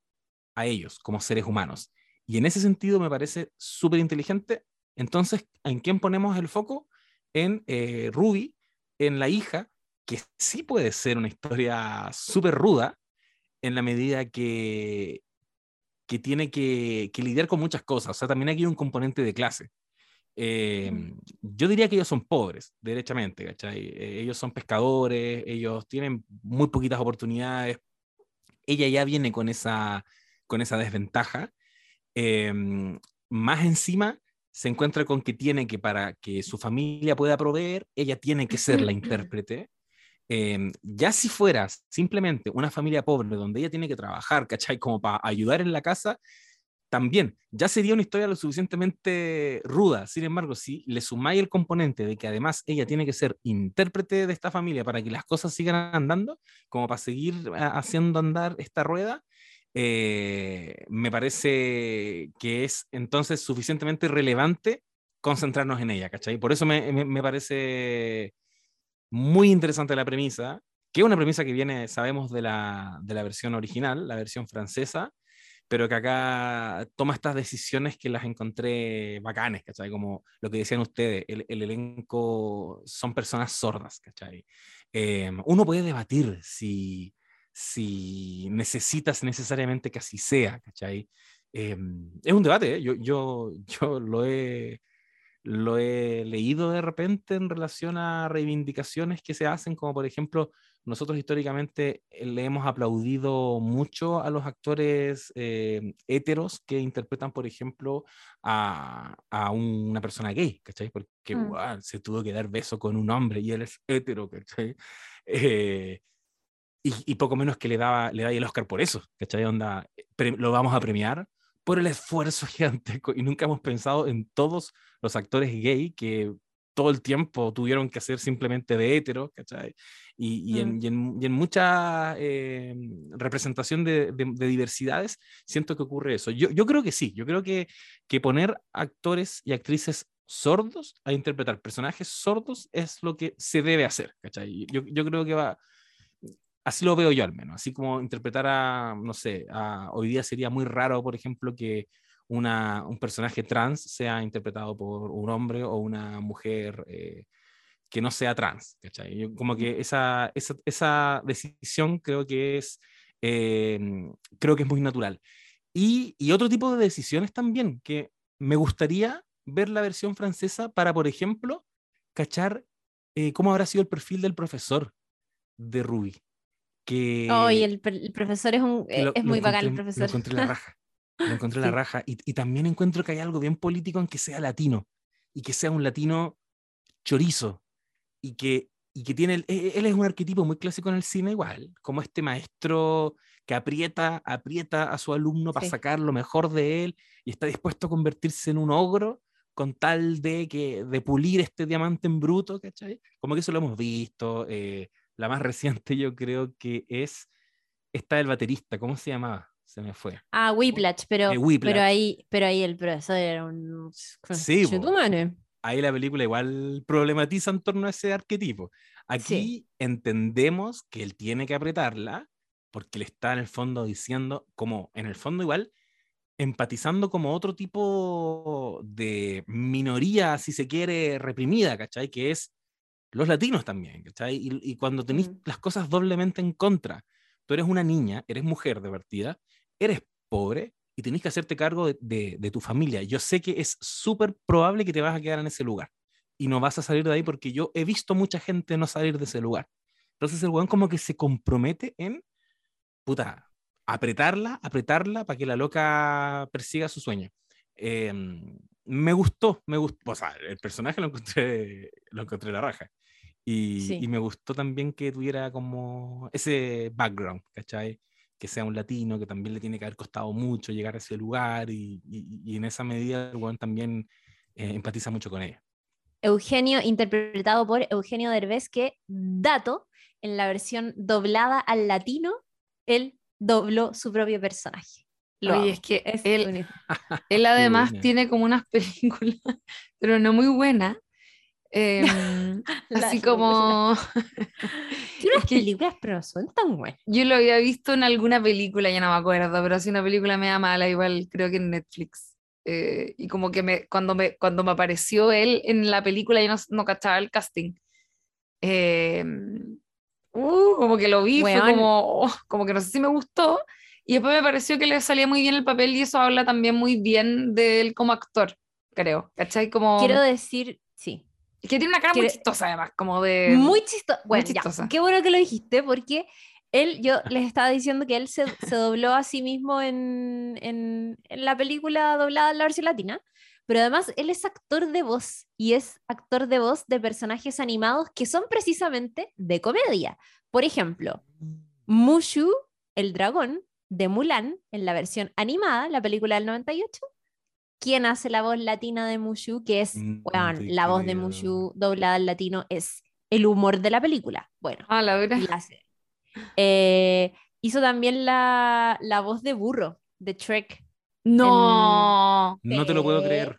a ellos como seres humanos. Y en ese sentido me parece súper inteligente. Entonces, ¿en quién ponemos el foco? En eh, Ruby, en la hija, que sí puede ser una historia súper ruda en la medida que, que tiene que, que lidiar con muchas cosas. O sea, también aquí hay un componente de clase. Eh, yo diría que ellos son pobres, derechamente, ¿cachai? Eh, ellos son pescadores, ellos tienen muy poquitas oportunidades. Ella ya viene con esa, con esa desventaja. Eh, más encima, se encuentra con que tiene que, para que su familia pueda proveer, ella tiene que ser la intérprete. Eh, ya si fuera simplemente una familia pobre donde ella tiene que trabajar, ¿cachai? Como para ayudar en la casa, también ya sería una historia lo suficientemente ruda. Sin embargo, si le sumáis el componente de que además ella tiene que ser intérprete de esta familia para que las cosas sigan andando, como para seguir ah, haciendo andar esta rueda, eh, me parece que es entonces suficientemente relevante concentrarnos en ella, ¿cachai? Por eso me- me parece muy interesante la premisa, que es una premisa que viene, sabemos, de la, de la versión original, la versión francesa, pero que acá toma estas decisiones que las encontré bacanes, ¿cachai? Como lo que decían ustedes, el, el elenco son personas sordas, ¿cachai? Eh, uno puede debatir si, si necesitas necesariamente que así sea, ¿cachai? Eh, es un debate, ¿eh? yo, yo, yo lo he lo he leído de repente en relación a reivindicaciones que se hacen, como por ejemplo, nosotros históricamente eh, le hemos aplaudido mucho a los actores eh, héteros que interpretan, por ejemplo, a, a una persona gay, ¿cachai? Porque Mm. se tuvo que dar beso con un hombre y él es hetero, ¿cachai? Eh, y, y poco menos que le daba le da el Oscar por eso, ¿cachai? Onda, pre- lo vamos a premiar por el esfuerzo gigantesco y nunca hemos pensado en todos los actores gay que todo el tiempo tuvieron que hacer simplemente de hetero, ¿cachai? Y, y, en, y, en, y en mucha eh, representación de, de, de, diversidades, siento que ocurre eso. Yo, yo creo que sí, yo creo que, que poner actores y actrices sordos a interpretar personajes sordos es lo que se debe hacer, ¿cachai? Yo, yo creo que va, así lo veo yo al menos, así como interpretar a, no sé, a, hoy día sería muy raro, por ejemplo, que una, un personaje trans sea interpretado por un hombre o una mujer eh, que no sea trans, ¿cachai? Yo, como que esa, esa, esa, decisión creo que es, eh, creo que es muy natural. Y, y otro tipo de decisiones también, que me gustaría ver la versión francesa para, por ejemplo, cachar eh, cómo habrá sido el perfil del profesor de Ruby. Que, oh, y el, el profesor es, un, lo, es muy bacán, el profesor. Lo encontré la raja. Lo encontré sí. la raja. Y, y, también encuentro que hay algo bien político en que sea latino. Y que sea un latino chorizo. Y que, y que tiene. El, él es un arquetipo muy clásico en el cine, igual. Como este maestro que aprieta, aprieta a su alumno para Sí. sacar lo mejor de él y está dispuesto a convertirse en un ogro con tal de, que, de pulir este diamante en bruto, ¿cachai? Como que eso lo hemos visto. eh, la más reciente yo creo que es esta del baterista, ¿cómo se llamaba? Se me fue. Ah, Whiplash, pero, Eh, Whiplash. pero ahí, pero ahí el profesor era un Sí, ahí la película igual problematiza en torno a ese arquetipo. Aquí Sí. entendemos que él tiene que apretarla porque le está en el fondo diciendo, como en el fondo igual, empatizando como otro tipo de minoría, si se quiere, reprimida, ¿cachai? Que es los latinos también, ¿cachai? Y, y cuando tenéis Mm. las cosas doblemente en contra, tú eres una niña, eres mujer de partida, eres pobre y tenés que hacerte cargo de, de- de tu familia. Yo sé que es súper probable que te vas a quedar en ese lugar y no vas a salir de ahí porque yo he visto mucha gente no salir de ese lugar. Entonces el weón como que se compromete en, puta, apretarla, apretarla para que la loca persiga su sueño. Em, me gustó, me gustó, o sea, el personaje lo encontré, lo encontré la raja. Y, Sí. y me gustó también que tuviera como ese background, ¿cachai? Que sea un latino, que también le tiene que haber costado mucho llegar a ese lugar y, y- y en esa medida el weón también eh, empatiza mucho con ella. Eugenio, interpretado por Eugenio Derbez, que, dato, en la versión doblada al latino, él dobló su propio personaje. Lo Oye, amo. es que Es él, él además tiene como unas películas, pero no muy buenas. La- así como Tiene unas películas, pero son tan buenas. yo lo había visto en alguna película, ya no me acuerdo, pero así una película media mala, igual creo que en Netflix. Eh, y como que me, cuando, me, cuando me apareció él en la película, yo no, no cachaba el casting. Em, uh, como que lo vi, fue Weón. como, oh, como que no sé si me gustó. Y después me pareció que le salía muy bien el papel y eso habla también muy bien de él como actor, creo. ¿Cachai? Como Quiero decir, sí. Que tiene una cara muy quiero- chistosa además, como de... Muy chistoso. Bueno, ya, chistosa. qué bueno que lo dijiste, porque él, yo les estaba diciendo que él se, se dobló a sí mismo en, en, en la película doblada en la versión latina, pero además él es actor de voz y es actor de voz de personajes animados que son precisamente de comedia. Por ejemplo, Mushu, el dragón de Mulan, en la versión animada, la película del 98. ¿Quién hace la voz latina de Mushu? Que es, Mm, weón, te la voz de. Mushu doblada al latino es el humor de la película. Bueno, Ah, la la hace. Eh, hizo también la, la voz de burro de Trek. No. No te lo puedo creer.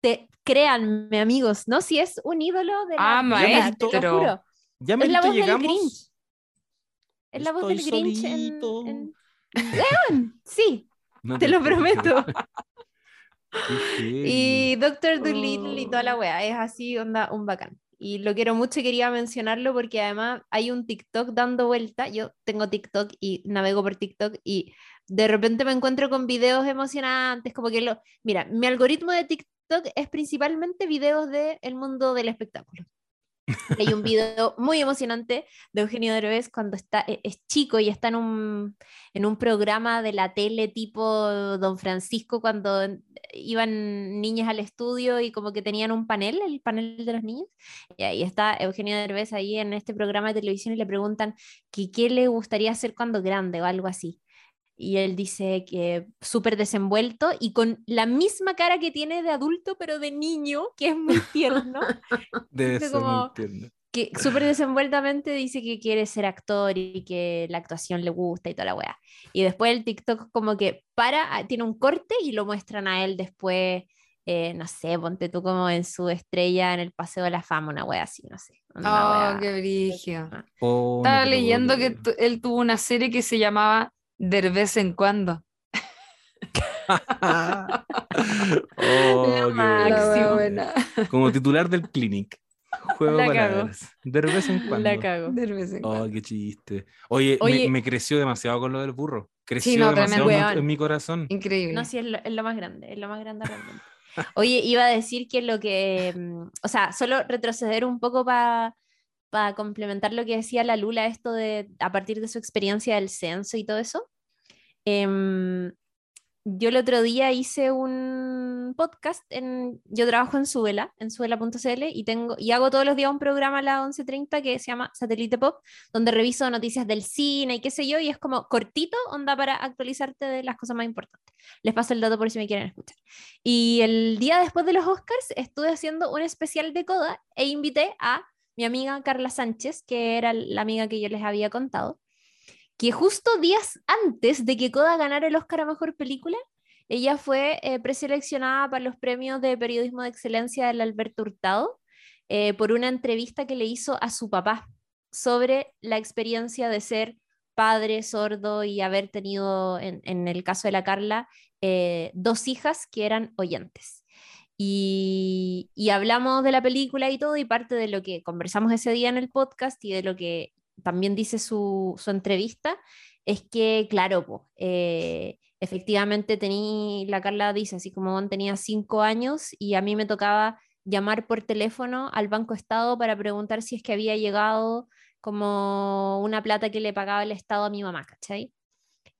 Te, créanme, amigos, ¿no? Si es un ídolo de la Ah, vida, te lo maestro. juro. Ya Es me la voz del llegamos. Grinch. Es la voz del Estoy Grinch en- en... Sí, No te lo puedo prometo. Y. Doctor Dolittle y toda la Oh. wea, es así, onda, un bacán. Y lo quiero mucho y quería mencionarlo porque además hay un TikTok dando vuelta. Yo tengo TikTok y navego por TikTok y de repente me encuentro con videos emocionantes, como que lo... Mira, mi algoritmo de TikTok es principalmente videos del mundo del espectáculo. Hay un video muy emocionante de Eugenio Derbez cuando está, e- es chico y está en un, en un programa de la tele tipo Don Francisco cuando iban niñas al estudio y como que tenían un panel, el panel de los niños. Y ahí está Eugenio Derbez ahí en este programa de televisión y le preguntan que qué le gustaría hacer cuando grande o algo así. Y él dice que súper desenvuelto y con la misma cara que tiene de adulto, pero de niño, que es muy tierno Debe dice ser muy como- tierno. que súper desenvueltamente dice que quiere ser actor y que la actuación le gusta y toda la weá. Y después el TikTok como que para, ah, tiene un corte y lo muestran a él después, eh, no sé, ponte tú como en su estrella en el Paseo de la Fama, una weá así, no sé. una Oh, weá. qué brillo. Oh, Estaba leyendo que él tuvo una serie que se llamaba De vez en cuando. Oh, La qué máxima. buena. Como titular del Clinic. Juego La cago. palabras. De vez en cuando. La cago. De vez en Oh, cuando. qué chiste. Oye, me- Oye. Me, creció demasiado con lo del burro. Creció no, demasiado en mi- en mi corazón. Increíble. No, sí, es lo, es lo más grande, es lo más grande realmente. Oye, iba a decir que lo que, mm, o sea, solo retroceder un poco para complementar lo que decía la Lula, esto de, a partir de su experiencia del censo y todo eso. Em, yo el otro día hice un un podcast, en, yo trabajo en Suela, en suela.cl, y, tengo, y hago todos los días un programa a las 11.30 que se llama Satélite Pop, donde reviso noticias del cine y qué sé yo, y es como cortito, onda para actualizarte de las cosas más importantes. Les paso el dato por si me quieren escuchar. Y el día después de los Oscars estuve haciendo un especial de Coda e invité a mi amiga Carla Sánchez, que era la amiga que yo les había contado, que justo días antes de que Coda ganara el Oscar a Mejor Película, ella fue eh, preseleccionada para los premios de periodismo de excelencia del Alberto Hurtado eh, por una entrevista que le hizo a su papá sobre la experiencia de ser padre sordo y haber tenido, en, el caso de la Carla, eh, dos hijas que eran oyentes. Y, y, hablamos de la película y todo, y parte de lo que conversamos ese día en el podcast y de lo que también dice su, su entrevista, es que, claro, pues, efectivamente tenía, la Carla dice, así como tenía cinco años y a mí me tocaba llamar por teléfono al Banco Estado para preguntar si es que había llegado como una plata que le pagaba el Estado a mi mamá, ¿cachai?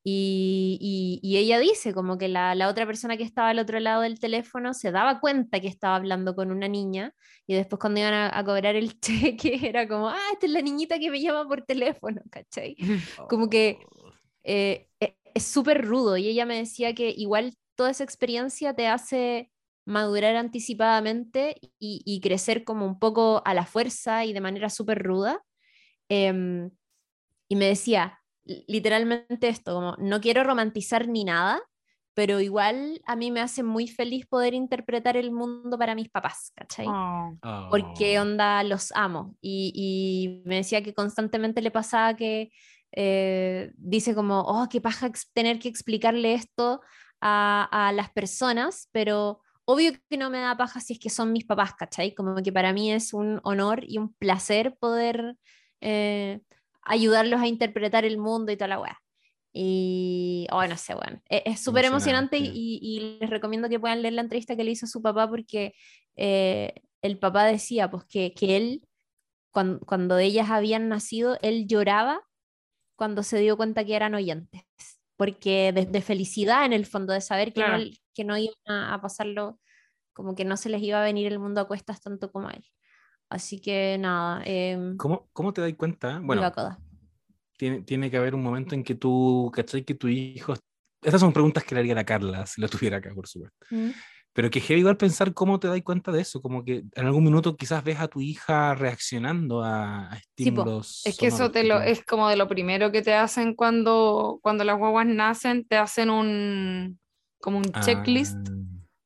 Y, y, ella dice como que la, la, otra persona que estaba al otro lado del teléfono se daba cuenta que estaba hablando con una niña y después cuando iban a, cobrar el cheque era como, ah, esta es la niñita que me llama por teléfono, ¿cachai? Como que oh. eh, eh, es súper rudo y ella me decía que igual toda esa experiencia te hace madurar anticipadamente y, crecer como un poco a la fuerza y de manera súper ruda. Em, y me decía literalmente esto, como no quiero romantizar ni nada, pero igual a mí me hace muy feliz poder interpretar el mundo para mis papás, ¿cachai? Oh. Porque oh. onda los amo. Y, y, me decía que constantemente le pasaba que eh, dice como, oh, qué paja tener que explicarle esto a, las personas, pero obvio que no me da paja si es que son mis papás, ¿cachai? Como que para mí es un honor y un placer poder eh, ayudarlos a interpretar el mundo y toda la weá. Y, oh, no sé, bueno, e-, es súper emocionante, y, les recomiendo que puedan leer la entrevista que le hizo su papá porque eh, el papá decía pues que, que él, cuando, cuando ellas habían nacido, él lloraba cuando se dio cuenta que eran oyentes, porque de, felicidad en el fondo, de saber que, no, que no iban a, pasarlo, como que no se les iba a venir el mundo a cuestas tanto como a él. Así que nada. Eh, ¿Cómo, ¿Cómo, te das cuenta? Bueno, tiene, tiene que haber un momento en que tú, ¿cachai? Que tu hijo... Estas son preguntas que le haría a Carla si lo tuviera acá, por supuesto. ¿Mm? Pero que heavy igual pensar cómo te das cuenta de eso, como que en algún minuto quizás ves a tu hija reaccionando a, estímulos. es que eso te lo, es como de lo primero que te hacen cuando, cuando las guaguas nacen, te hacen un como un checklist ah.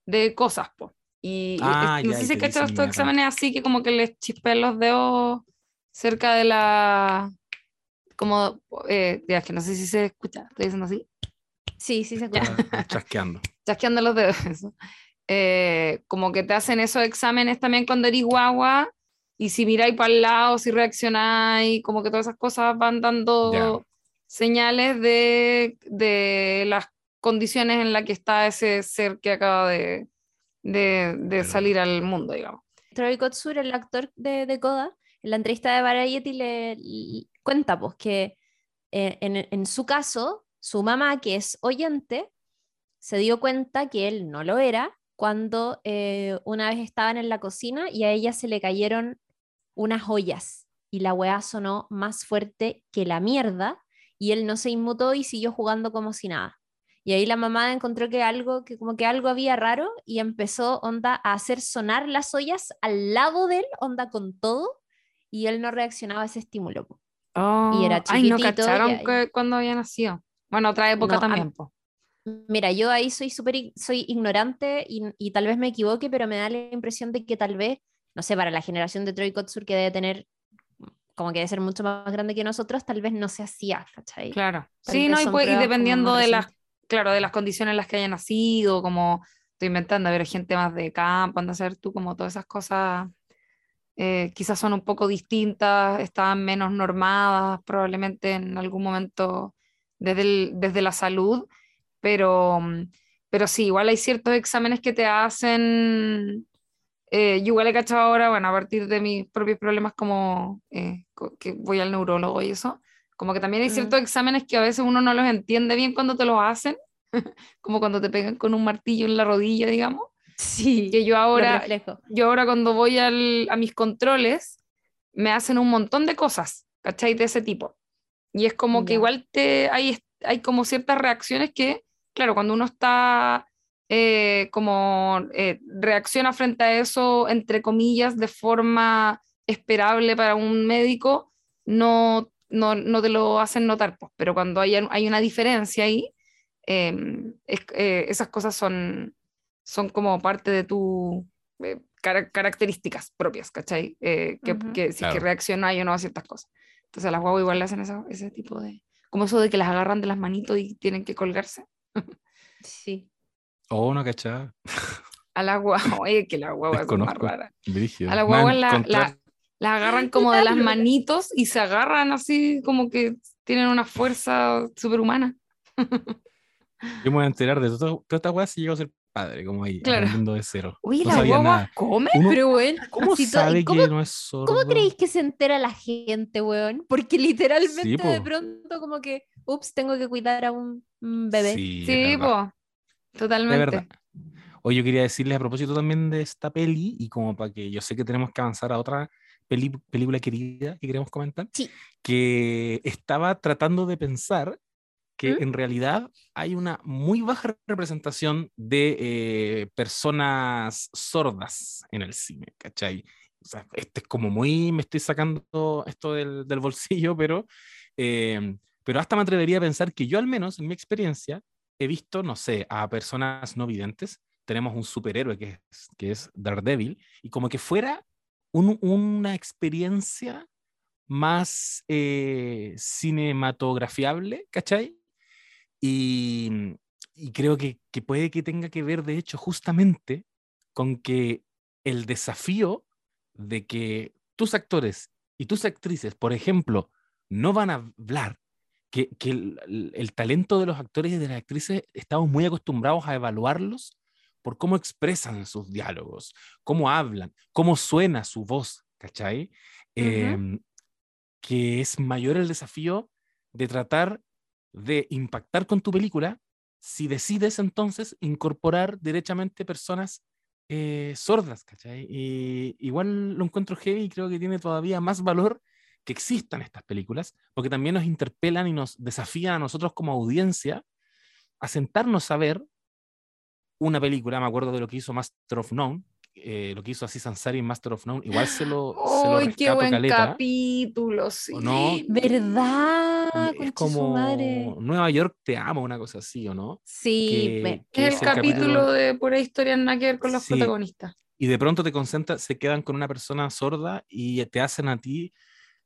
de cosas, po. Y, ah, no sé si que estos exámenes así que como que les chispean los dedos cerca de la como eh, ya que no sé si se escucha, estoy diciendo así. Sí, sí se escucha. chasqueando. Chasqueando los dedos, eso. Eh, como que te hacen esos exámenes también cuando eres guagua, y si miráis para el lado, si reaccionáis, como que todas esas cosas van dando señales de, de, las condiciones en las que está ese ser que acaba de, de, de salir al mundo, digamos. Troy Kotsur, el actor de, de Coda, en la entrevista de Variety le, cuenta pues que eh, en, en su caso, su mamá, que es oyente, se dio cuenta que él no lo era cuando eh, una vez estaban en la cocina y a ella se le cayeron unas ollas y la weá sonó más fuerte que la mierda y él no se inmutó y siguió jugando como si nada. Y ahí la mamá encontró que algo, que como que algo había raro y empezó onda a hacer sonar las ollas al lado de él, onda con todo, y él no reaccionaba a ese estímulo. y era chiquitito. Ay, no cacharon cuando había nacido. Bueno, otra época también. Mira, yo ahí soy súper soy ignorante y, tal vez me equivoque, pero me da la impresión de que tal vez, no sé, para la generación de Troy Kotsur que debe tener, como que debe ser mucho más grande que nosotros, tal vez no se hacía, ¿cachai? Claro. sí, no, y, pues, dependiendo de las, claro, de las condiciones en las que haya nacido, como estoy inventando, ver, gente más de campo, anda a ser tú, como todas esas cosas. Eh, quizás son un poco distintas, estaban menos normadas, probablemente en algún momento desde, desde la salud, pero, pero sí, igual hay ciertos exámenes que te hacen, eh, yo igual he cachado ahora, bueno, a partir de mis propios problemas como eh, que voy al neurólogo y eso, como que también hay ciertos exámenes que a veces uno no los entiende bien cuando te los hacen, como cuando te pegan con un martillo en la rodilla, digamos. Sí. que yo ahora, yo ahora cuando voy al- a mis controles, me hacen un montón de cosas, ¿cachai? De ese tipo. Y es como que Ya. igual te, hay, hay como ciertas reacciones que, claro, cuando uno está eh, como eh, reacciona frente a eso, entre comillas, de forma esperable para un médico, no, no, no te lo hacen notar, pues. pero cuando hay, hay una diferencia ahí, eh, es- eh, esas cosas son, son como parte de tu eh, cara- características propias, ¿cachai? Eh, que, Ujú. que si es que Claro. reacciona o no a ciertas cosas. Entonces a las guaguas igual le hacen esa- ese tipo de... Como eso de que las agarran de las manitos y tienen que colgarse. Sí. Oh, no, cachada. A las guaguas, oye, que las guaguas son más raras. A la Me guagua van la- la- Las agarran como de las manitos y se agarran así como que tienen una fuerza superhumana. Yo me voy a enterar de todo- toda esta weá si llego a ser padre, como ahí, Claro. aprendiendo de cero. Oye, no ¿la guagua nada. come? Uno- Pero bueno, ¿Cómo si sabe ¿y cómo, que no es sordo? cómo creéis que se entera la gente, weón? Porque literalmente Sí, de po. pronto como que, ups, tengo que cuidar a un bebé. Sí, Sí, po. Totalmente. De verdad. Hoy yo quería decirles a propósito también de esta peli y como para que yo sé que tenemos que avanzar a otra película querida que queremos comentar, Sí. que estaba tratando de pensar que ¿Mm? en realidad hay una muy baja representación de eh, personas sordas en el cine, ¿cachai? O sea, este es como muy, me estoy sacando esto del, del bolsillo, pero, eh, pero hasta me atrevería a pensar que yo al menos, en mi experiencia, he visto, no sé, a personas no videntes. Tenemos un superhéroe que es, que es Daredevil, y como que fuera un- una experiencia más eh, cinematografiable, ¿cachai? Y, creo que, puede que tenga que ver, de hecho, justamente con que el desafío de que tus actores y tus actrices, por ejemplo, no van a hablar, que, el- el talento de los actores y de las actrices estamos muy acostumbrados a evaluarlos por cómo expresan sus diálogos, cómo hablan, cómo suena su voz, ¿cachai? Em, que es mayor el desafío de tratar de impactar con tu película si decides entonces incorporar derechamente personas eh, sordas, ¿cachai? Y igual lo encuentro heavy y creo que tiene todavía más valor que existan estas películas, porque también nos interpelan y nos desafían a nosotros como audiencia a sentarnos a ver una película, me acuerdo de lo que hizo Master of None, eh, lo que hizo Aziz Ansari en Master of None, igual se lo, se lo ¡Ay, qué buen caleta, capítulo! Sí. ¿o no? ¿Verdad? Es como madre. Nueva York te amo, una cosa así, ¿o no? Sí, que- que Es es el el capítulo capítulo- de pura historia nada que ver con los Sí. protagonistas. Y de pronto te concentras, se quedan con una persona sorda y te hacen a ti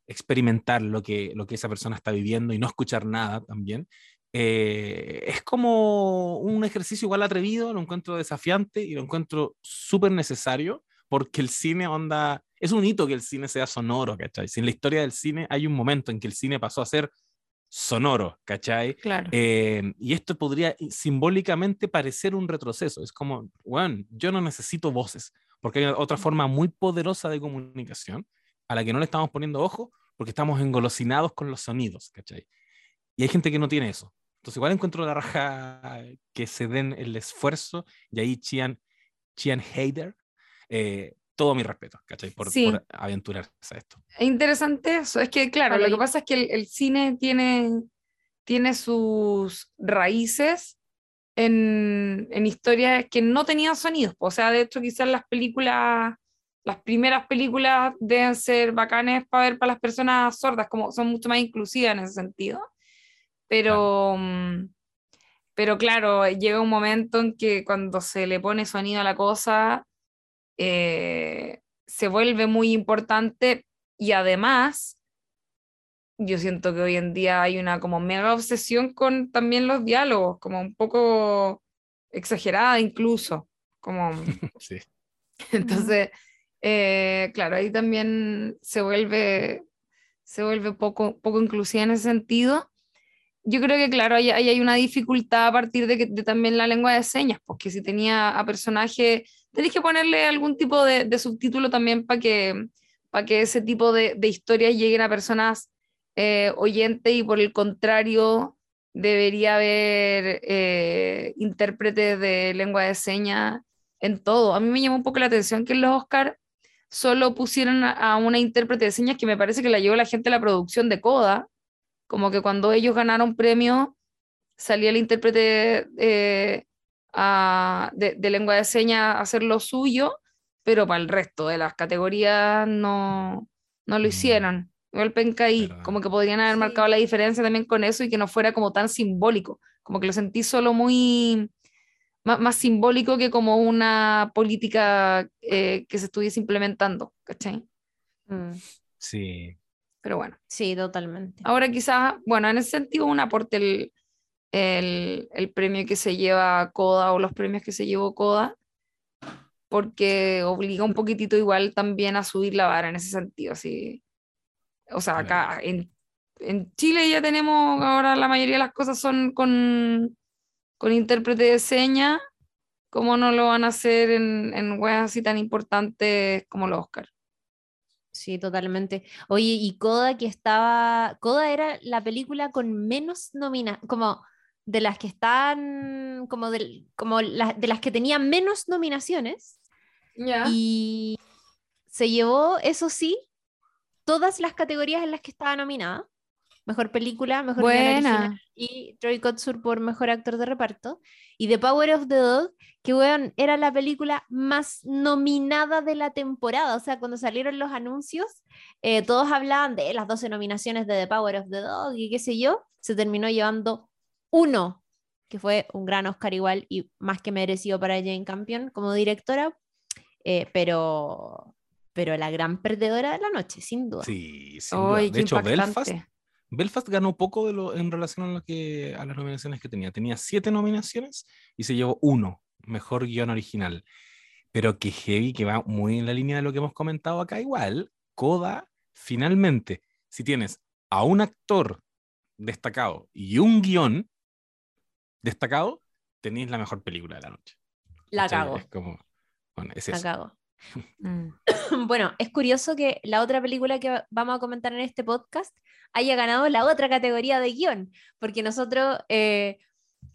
experimentar lo que, lo que esa persona está viviendo y no escuchar nada también. Eh, es como un ejercicio igual atrevido, lo encuentro desafiante y lo encuentro súper necesario porque el cine onda, es un hito que el cine sea sonoro, ¿cachai? Si en la historia del cine hay un momento en que el cine pasó a ser sonoro, ¿cachai? Claro. Eh, y esto podría i- simbólicamente parecer un retroceso. Es como, bueno, yo no necesito voces, porque hay otra forma muy poderosa de comunicación a la que no le estamos poniendo ojo porque estamos engolosinados con los sonidos, ¿cachai? Y hay gente que no tiene eso. Entonces, igual encuentro la raja que se den el esfuerzo y ahí Chian, Chian Heider, eh, todo mi respeto, ¿cachai? Por, Sí. por aventurarse a esto. Es interesante eso. Es que, claro, lo que pasa es que el, el cine tiene, tiene sus raíces en, en historias que no tenían sonidos. O sea, de hecho, quizás las películas, las primeras películas deben ser bacanes para ver para las personas sordas, como son mucho más inclusivas en ese sentido. Pero, mm, pero claro, llega un momento en que cuando se le pone sonido a la cosa, eh, se vuelve muy importante y además yo siento que hoy en día hay una como mega obsesión con también los diálogos, como un poco exagerada incluso, como Sí. entonces, eh, claro, ahí también se vuelve, se vuelve poco, poco inclusiva en ese sentido. Yo creo que, claro, ahí, hay una dificultad a partir de, que, también la lengua de señas, porque si tenía a personaje, tenés que ponerle algún tipo de, de subtítulo también para que, para que ese tipo de, de historias lleguen a personas eh, oyentes y por el contrario, debería haber eh, intérpretes de lengua de señas en todo. A mí me llamó un poco la atención que en los Oscar solo pusieron a, a una intérprete de señas que me parece que la llevó la gente a la producción de Coda, como que cuando ellos ganaron premio salía el intérprete eh, a- de, de lengua de señas a hacer lo suyo, pero para el resto de las categorías no, no lo Mm. hicieron. Igual penca ahí, como que podrían haber Sí. marcado la diferencia también con eso y que no fuera como tan simbólico, como que lo sentí solo muy más, más simbólico que como una política eh, que se estuviese implementando, ¿cachai? Mm, Sí. Pero bueno. Sí, totalmente. Ahora quizás, bueno, en ese sentido un aporte el, el, el premio que se lleva Coda o los premios que se llevó Coda, porque obliga un poquitito igual también a subir la vara en ese sentido. Así. O sea, acá en, en Chile ya tenemos, ahora la mayoría de las cosas son con, con intérprete de señas, ¿cómo no lo van a hacer en, en weas así tan importantes como los Oscar? Sí, totalmente. Oye, y Coda que estaba, Coda era la película con menos nominaciones, como de las que están, como, del, como la- de las que tenían menos nominaciones, y se llevó, eso sí, todas las categorías en las que estaba nominada. Mejor película, mejor original Buena. y Troy Kotsur por mejor actor de reparto. Y The Power of the Dog, que weón, era la película más nominada de la temporada. O sea, cuando salieron los anuncios, eh, todos hablaban de las 12 nominaciones de The Power of the Dog y qué sé yo. Se terminó llevando uno, que fue un gran Oscar igual y más que merecido para Jane Campion como directora, eh, pero, pero la gran perdedora de la noche, sin duda. Sí, sin duda. Ay, De qué hecho, impactante. Belfast ganó poco de lo, en relación a, lo que, a las nominaciones que tenía. Tenía siete nominaciones y se llevó uno, mejor guion original. Pero que heavy, que va muy en la línea de lo que hemos comentado acá igual. Coda, finalmente, si tienes a un actor destacado y un guion destacado, tenéis la mejor película de la noche. La cago, Es como, bueno, es la cago. Mm. Bueno, es curioso que la otra película que va- vamos a comentar en este podcast haya ganado la otra categoría de guion, porque nosotros, eh,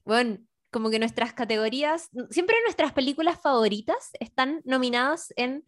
bueno, como que nuestras categorías, siempre nuestras películas favoritas están nominadas en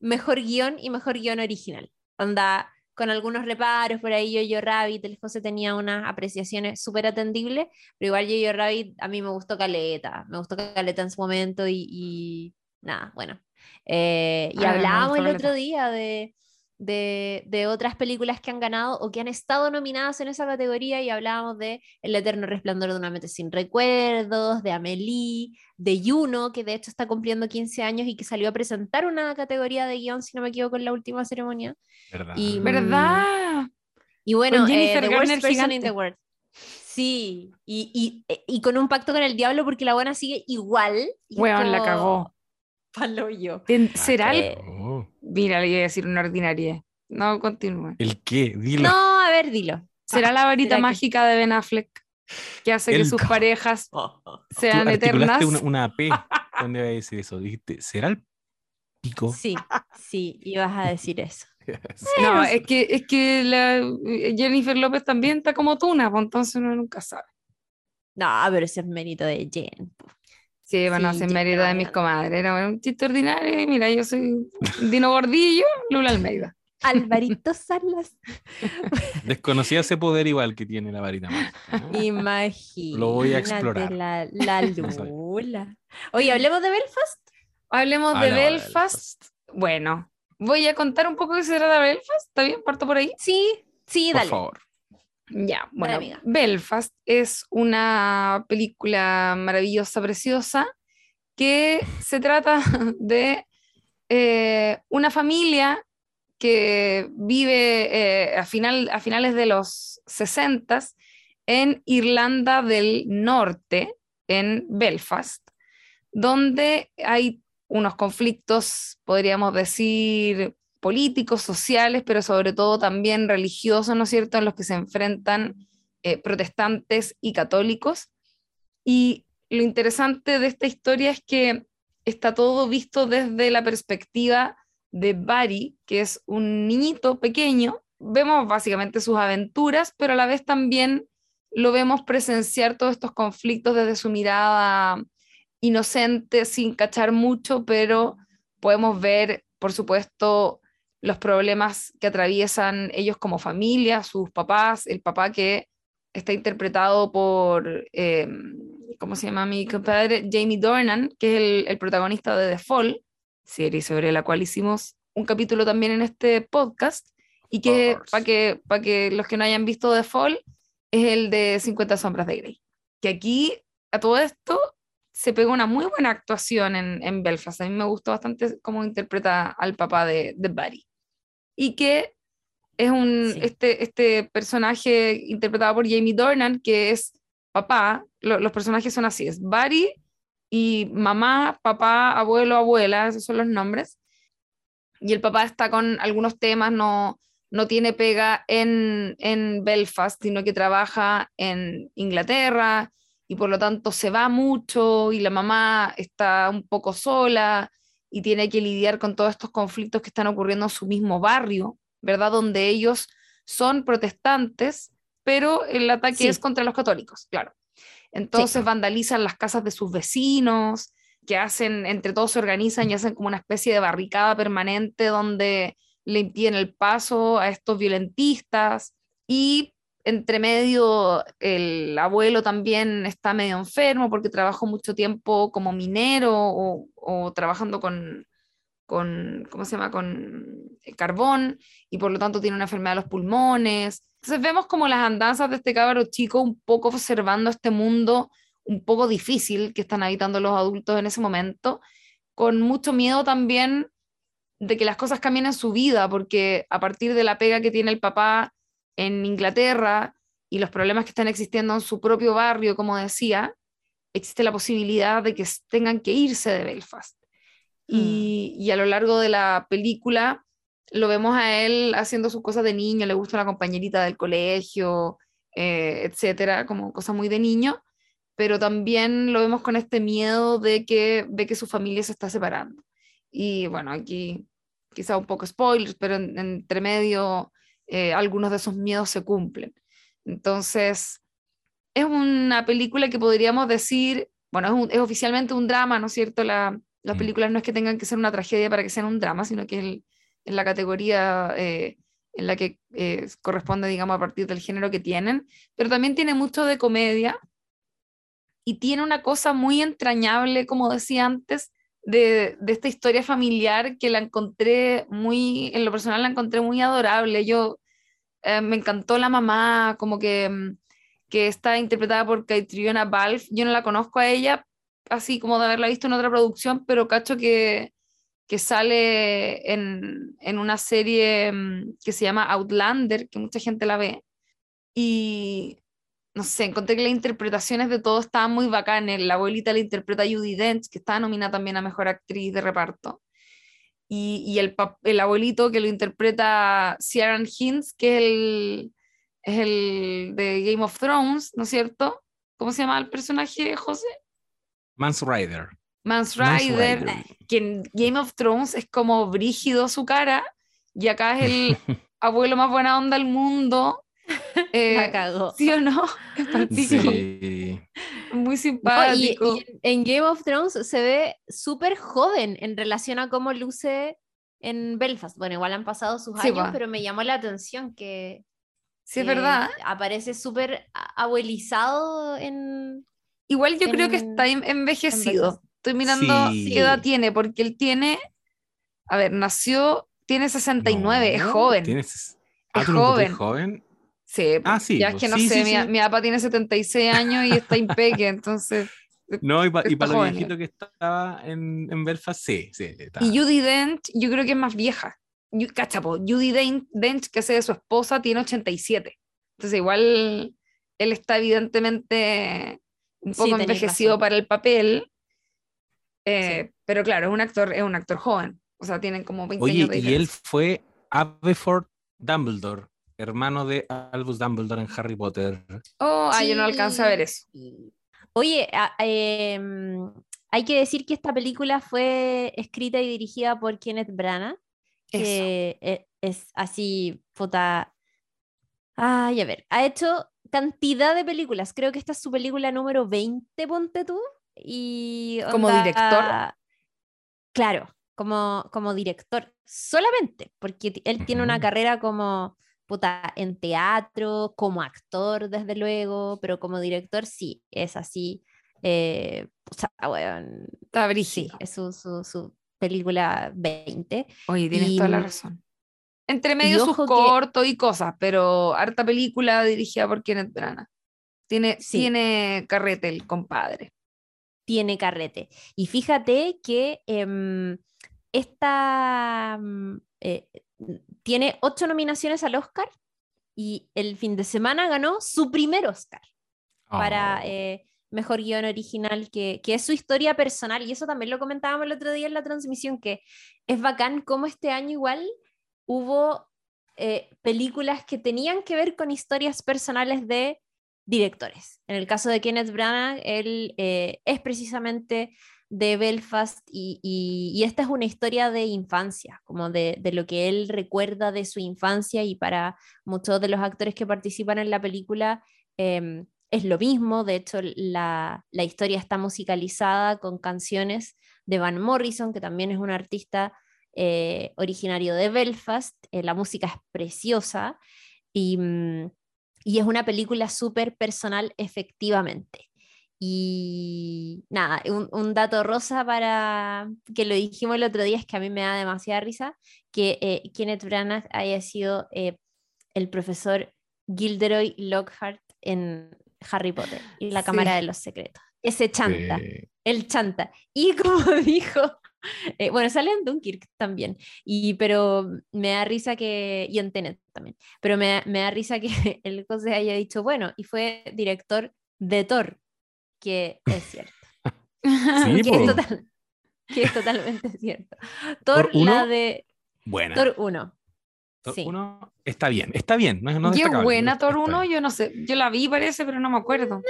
mejor guion y mejor guion original. Onda, con algunos reparos, por ahí Yo-Yo Rabbit, el José tenía unas apreciaciones súper atendibles, pero igual Yo-Yo Rabbit a mí me gustó Caleta, me gustó Caleta en su momento y, y nada, bueno. Eh, y Ah, hablábamos el otro día de, de, de otras películas que han ganado o que han estado nominadas en esa categoría y hablábamos de El eterno resplandor de una mente sin recuerdos, de Amelie, de Juno, que de hecho está cumpliendo 15 años y que salió a presentar una categoría de guion, si no me equivoco, en la última ceremonia. ¿Verdad? Y- ¿Verdad? Y bueno, Con eh, Jennifer The Worst Garner Person in the World. Sí, y, y, y con un pacto con el diablo porque la buena sigue igual. Weón, la como, cagó. Palo yo. Ten- La ¿Será el... Mira, le iba a decir una ordinaria. No, continúe. ¿El qué? Dilo. No, a ver, dilo. ¿Será la varita ¿será que- mágica de Ben Affleck que hace que sus parejas Tú sean eternas? una, una P. ¿Dónde iba a decir eso? Dijiste, ¿será el pico? Sí, sí, ibas a decir eso. No, es que, es que la, eh, Jennifer López también está como tuna, pues entonces uno nunca sabe. No, pero ese es mérito de Jen. Sí, a Sí, ya mérito de no, mis comadres. Era un chiste ordinario y mira, yo soy Dino Gordillo, Lula Almeida. Alvarito Salas. Desconocía ese poder igual que tiene la varita mágica. ¿no? Imagínate. Lo voy a explorar. La, la. Lula. Oye, hablemos de Belfast. Hablemos de ahora de Belfast. Bueno, voy a contar un poco qué será de Belfast. ¿Está bien? Parto por ahí. Sí, sí, Por dale. favor. Ya, bueno, amiga. Belfast es una película maravillosa, preciosa, que se trata de eh, una familia que vive eh, a, final, a finales de los 60 en Irlanda del Norte, en Belfast, donde hay unos conflictos, podríamos decir, políticos, sociales, pero sobre todo también religiosos, ¿no es cierto?, en los que se enfrentan eh, protestantes y católicos. Y lo interesante de esta historia es que está todo visto desde la perspectiva de Barry, que es un niñito pequeño. Vemos básicamente sus aventuras, pero a la vez también lo vemos presenciar todos estos conflictos desde su mirada inocente, sin cachar mucho, pero podemos ver, por supuesto, los problemas que atraviesan ellos como familia, sus papás, el papá que está interpretado por, eh, ¿cómo se llama mi compadre? Jamie Dornan, que es el, el, protagonista de The Fall, serie sobre la cual hicimos un capítulo también en este podcast, y que para que, para que los que no hayan visto The Fall, es el de 50 sombras de Grey. Que aquí, a todo esto, se pegó una muy buena actuación en, en Belfast. A mí me gustó bastante cómo interpreta al papá de, de Barry. Y que es un, sí. este, este personaje interpretado por Jamie Dornan, que es papá, lo, los personajes son así, es Barry y mamá, papá, abuelo, abuela, esos son los nombres. Y el papá está con algunos temas, no, no tiene pega en, en Belfast, sino que trabaja en Inglaterra y por lo tanto se va mucho y la mamá está un poco sola y tiene que lidiar con todos estos conflictos que están ocurriendo en su mismo barrio, ¿verdad? Donde ellos son protestantes, pero el ataque sí. es contra los católicos, claro. Entonces sí. vandalizan las casas de sus vecinos, que hacen, entre todos se organizan y hacen como una especie de barricada permanente donde le impiden el paso a estos violentistas y entre medio el abuelo también está medio enfermo porque trabajó mucho tiempo como minero o, trabajando con, con, ¿cómo se llama?, con carbón y por lo tanto tiene una enfermedad de los pulmones. Entonces vemos como las andanzas de este cabro chico un poco observando este mundo un poco difícil que están habitando los adultos en ese momento, con mucho miedo también de que las cosas cambien en su vida, porque a partir de la pega que tiene el papá en Inglaterra y los problemas que están existiendo en su propio barrio, como decía, existe la posibilidad de que tengan que irse de Belfast. Mm. Y, y, a lo largo de la película lo vemos a él haciendo sus cosas de niño, le gusta la compañerita del colegio, eh, etcétera, como cosa muy de niño, pero también lo vemos con este miedo de que ve que su familia se está separando. Y bueno, aquí quizá un poco spoilers, pero en, entre medio eh, algunos de esos miedos se cumplen. Entonces, es una película que podríamos decir, bueno, es, un, es oficialmente un drama, ¿no es cierto? La, las películas no es que tengan que ser una tragedia para que sean un drama, sino que es en la categoría eh, en la que eh, corresponde, digamos, a partir del género que tienen, pero también tiene mucho de comedia y tiene una cosa muy entrañable, como decía antes, de, de, esta historia familiar que la encontré muy, en lo personal la encontré muy adorable. Yo eh, me encantó la mamá, como que, mm, que está interpretada por Caitriona Balfe. Yo no la conozco a ella, así como de haberla visto en otra producción, pero cacho que, que sale en, en una serie mm, que se llama Outlander, que mucha gente la ve. Y no sé, encontré que las interpretaciones de todos estaban muy bacanas. La abuelita la interpreta Judy Dench, que está nominada también a Mejor Actriz de Reparto. Y, y el, el, abuelito que lo interpreta Ciaran Hinds, que es el, es el de Game of Thrones, ¿no es cierto? ¿Cómo se llama el personaje, José? Mans Rider. Mans Rider, que en Game of Thrones es como brígido su cara, y acá es el abuelo más buena onda del mundo, eh, la cagó. ¿Sí o no? Sí. Muy simpático. No, y, y, en Game of Thrones se ve súper joven en relación a cómo luce en Belfast. Bueno, igual han pasado sus sí, años, va. pero me llamó la atención que. Sí, es verdad. Aparece súper abuelizado en. Igual yo en, creo que está envejecido. Estoy mirando sí. qué edad tiene, porque él tiene. A ver, nació. Tiene 69, no, es joven. Tienes... Ah, es joven. joven. Sí, ah, sí, ya es que no sí, sé, sí, mi, mi papá tiene 76 años y está impeque, entonces. No, y, pa, y para lo viejito que estaba en, en Belfast, sí, sí. Está. Y Judy Dent, yo creo que es más vieja. Cachapo, Judy Dent, Dent, que hace de su esposa, tiene 87. Entonces, igual él está evidentemente un poco envejecido para el papel. Eh, pero claro, es un actor, es un actor joven. O sea, tienen como 20 Oye, años de y él fue Aberford Dumbledore hermano de Albus Dumbledore en Harry Potter. Oh, sí. yo no alcanzo a ver eso. Oye, eh, hay que decir que esta película fue escrita y dirigida por Kenneth Branagh, que es, es, así, puta. Ay, a ver, ha hecho cantidad de películas. Creo que esta es su película número 20, ponte tú. y... ¿Como director? Claro, como, como director, solamente, porque él tiene una carrera como, puta, en teatro, como actor, desde luego, pero como director sí, es así. Eh, puta, weón, Está sí, es su, su, su película 20. Oye, tienes Y, toda la mm, razón. Entre medio sus que- cortos y cosas, pero harta película dirigida por Kenneth Branagh. Tiene, Sí. tiene carrete el compadre. tiene carrete. Y fíjate que em, esta mm, eh, tiene ocho nominaciones al Oscar y el fin de semana ganó su primer Oscar para Oh. eh, mejor guion original, que, que es su historia personal. Y eso también lo comentábamos el otro día en la transmisión, que es bacán cómo este año igual hubo eh, películas que tenían que ver con historias personales de directores. En el caso de Kenneth Branagh, él eh, es precisamente de Belfast y, y- esta es una historia de infancia, como de, de lo que él recuerda de su infancia y para muchos de los actores que participan en la película em, es lo mismo. De hecho, la, la historia está musicalizada con canciones de Van Morrison, que también es un artista eh, originario de Belfast. Eh, la música es preciosa y, mm, y es una película súper personal, efectivamente. Y nada, un, un dato rosa para que lo dijimos el otro día es que a mí me da demasiada risa que eh, Kenneth Branagh haya sido eh, el profesor Gilderoy Lockhart en Harry Potter y la Sí. Cámara de los Secretos. Ese chanta, el chanta. Y como dijo, eh, bueno, sale en Dunkirk también, y, pero me da risa que, y en Tenet también, pero me, da- me da risa que el José haya dicho, bueno, y fue director de Thor, que es cierto. Sí, que, es total- que es totalmente cierto. Thor, ¿Thor la de buena. Thor 1. Thor sí. uno está bien, está bien. No no Qué buena Thor está 1, bien. yo no sé. Yo la vi, parece, pero no me acuerdo.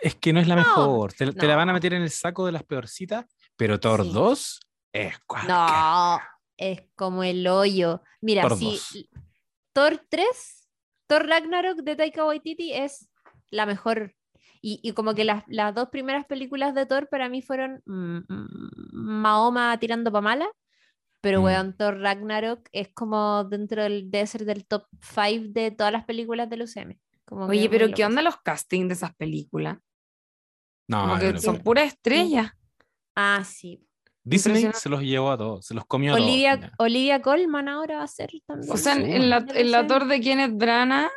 Es que no es la No, mejor. Te, te la van a meter en el saco de las peorcitas, pero Thor Sí. 2 es cualquier- No, es como el hoyo. Mira, Thor si 2. Thor 3, Thor Ragnarok de Taika Waititi es la mejor. Y, y como que las, las dos primeras películas de Thor para mí fueron mm, mm, Mahoma tirando pa' mala, pero Mm. weón, Thor Ragnarok es como dentro del, debe ser del top 5 de todas las películas del UCM. Como Oye, pero ¿qué onda los castings de esas películas? No, Como es que una son puras estrellas. Ah, sí. Disney se los llevó a todos, se los comió a Olivia, todos. ya. Olivia Colman ahora va a ser también. O sea, en, Sí. en la, en. Thor de Kenneth Branagh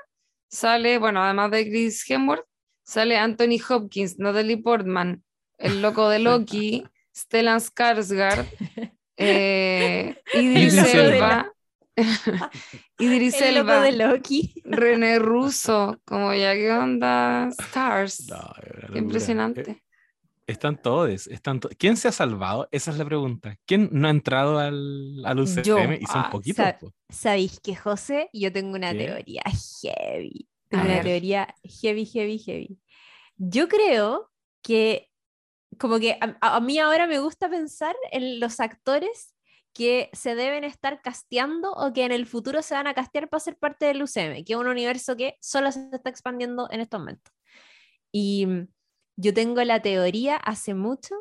sale, bueno, además de Chris Hemsworth, sale Anthony Hopkins, Natalie Portman, el loco de Loki, Stellan Skarsgård, eh, Idris Elba, Idris el loco Elba, de Loki. René Russo, como ya, ¿qué onda? Stars. No, Qué impresionante. Eh, Están todos, están to- ¿Quién se ha salvado? Esa es la pregunta. ¿Quién no ha entrado al, al UCM? Yo. Y son Ah, poquitos. sa- po. ¿Sabéis que, José? Yo tengo una ¿Qué? teoría heavy. Tengo una teoría heavy, heavy, heavy. Yo creo que, como que a, a mí ahora me gusta pensar en los actores que se deben estar casteando o que en el futuro se van a castear para ser parte del UCM, que es un universo que solo se está expandiendo en estos momentos. Y mm, yo tengo la teoría hace mucho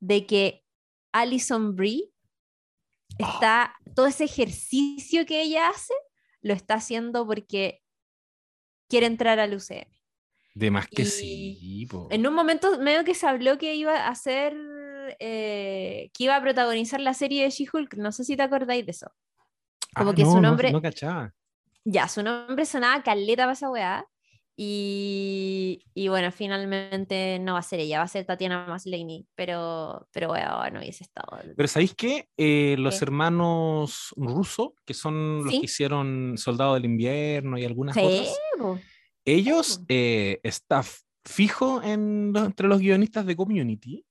de que Alison Brie está, todo ese ejercicio que ella hace, lo está haciendo porque quiere entrar al UCM. De más que Y sí. po. En un momento medio que se habló que iba a hacer, eh, que iba a protagonizar la serie de She-Hulk, no sé si te acordáis de eso. como Ah, que su no, no- nombre- No, cachaba. Ya, su nombre sonaba caleta para esa weá. Y, y bueno, finalmente no va a ser ella, va a ser Tatiana Maslany, pero, pero bueno, no hubiese estado. Pero ¿sabéis qué? Eh, los ¿Qué? hermanos rusos, que son los Sí. que hicieron Soldado del Invierno y algunas Sí, otras, ellos, eh, staff fijo en los- entre los guionistas de Community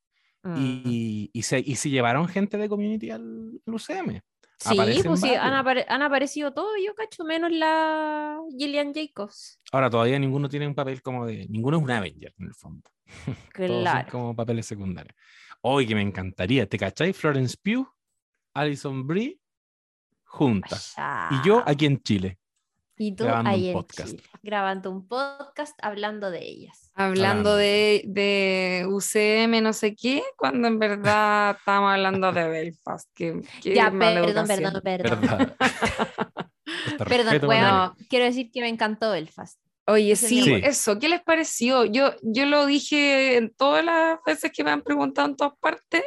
Mm. y, y se, y se llevaron gente de Community al, al UCM. Sí, pues sí, han, varios. apare- han aparecido todos, yo cacho, menos la Gillian Jacobs. Ahora todavía ninguno tiene un papel como de... Ninguno es un Avenger en el fondo. Todos son Claro. como papeles secundarios. Hoy que me encantaría, ¿te cacháis? Florence Pugh, Alison Brie, juntas. Y yo aquí en Chile. Y tú Grabando un ahí en podcast. Chile, grabando un podcast hablando de ellas. Hablando Hablando. de, de UCM, no sé qué, cuando en verdad estábamos hablando de Belfast. Qué, qué ya, mala perdón, educación. perdón, perdón. Perdón, respeto, bueno, quiero decir que me encantó Belfast. Oye, sí, amor. eso, ¿qué les pareció? Yo, yo lo dije en todas las veces que me han preguntado en todas partes.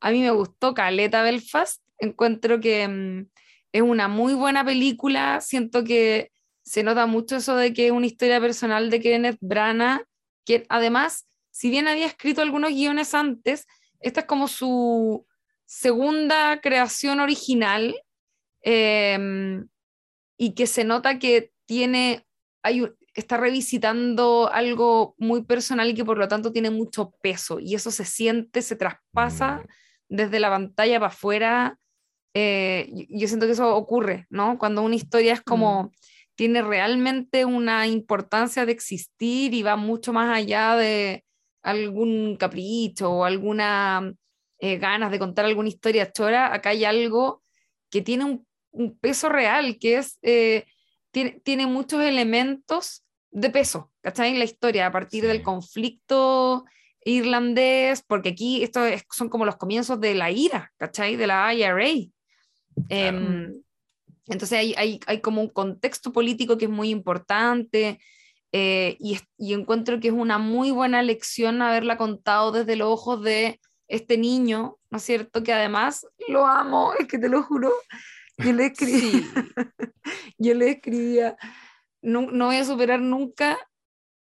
A mí me gustó Caleta Belfast. Encuentro que mm, es una muy buena película. Siento que se nota mucho eso de que es una historia personal de Kenneth Branagh, que además, si bien había escrito algunos guiones antes, esta es como su segunda creación original em, y que se nota que tiene, hay, está revisitando algo muy personal y que por lo tanto tiene mucho peso y eso se siente, se traspasa Mm, desde la pantalla para afuera. Eh, yo siento que eso ocurre, ¿no? Cuando una historia es como, tiene realmente una importancia de existir y va mucho más allá de algún capricho o alguna eh, ganas de contar alguna historia chora, acá hay algo que tiene un, un peso real, que es, eh, tiene, tiene muchos elementos de peso, ¿cachai? En la historia, a partir del conflicto irlandés, porque aquí esto es- son como los comienzos de la IRA, ¿cachai? De la IRA. Em, entonces hay, hay, hay como un contexto político que es muy importante eh, y, y encuentro que es una muy buena lección haberla contado desde los ojos de este niño, ¿no es cierto? Que además lo amo, es que te lo juro. Yo le escribí, yo le escribía, no, no voy a superar nunca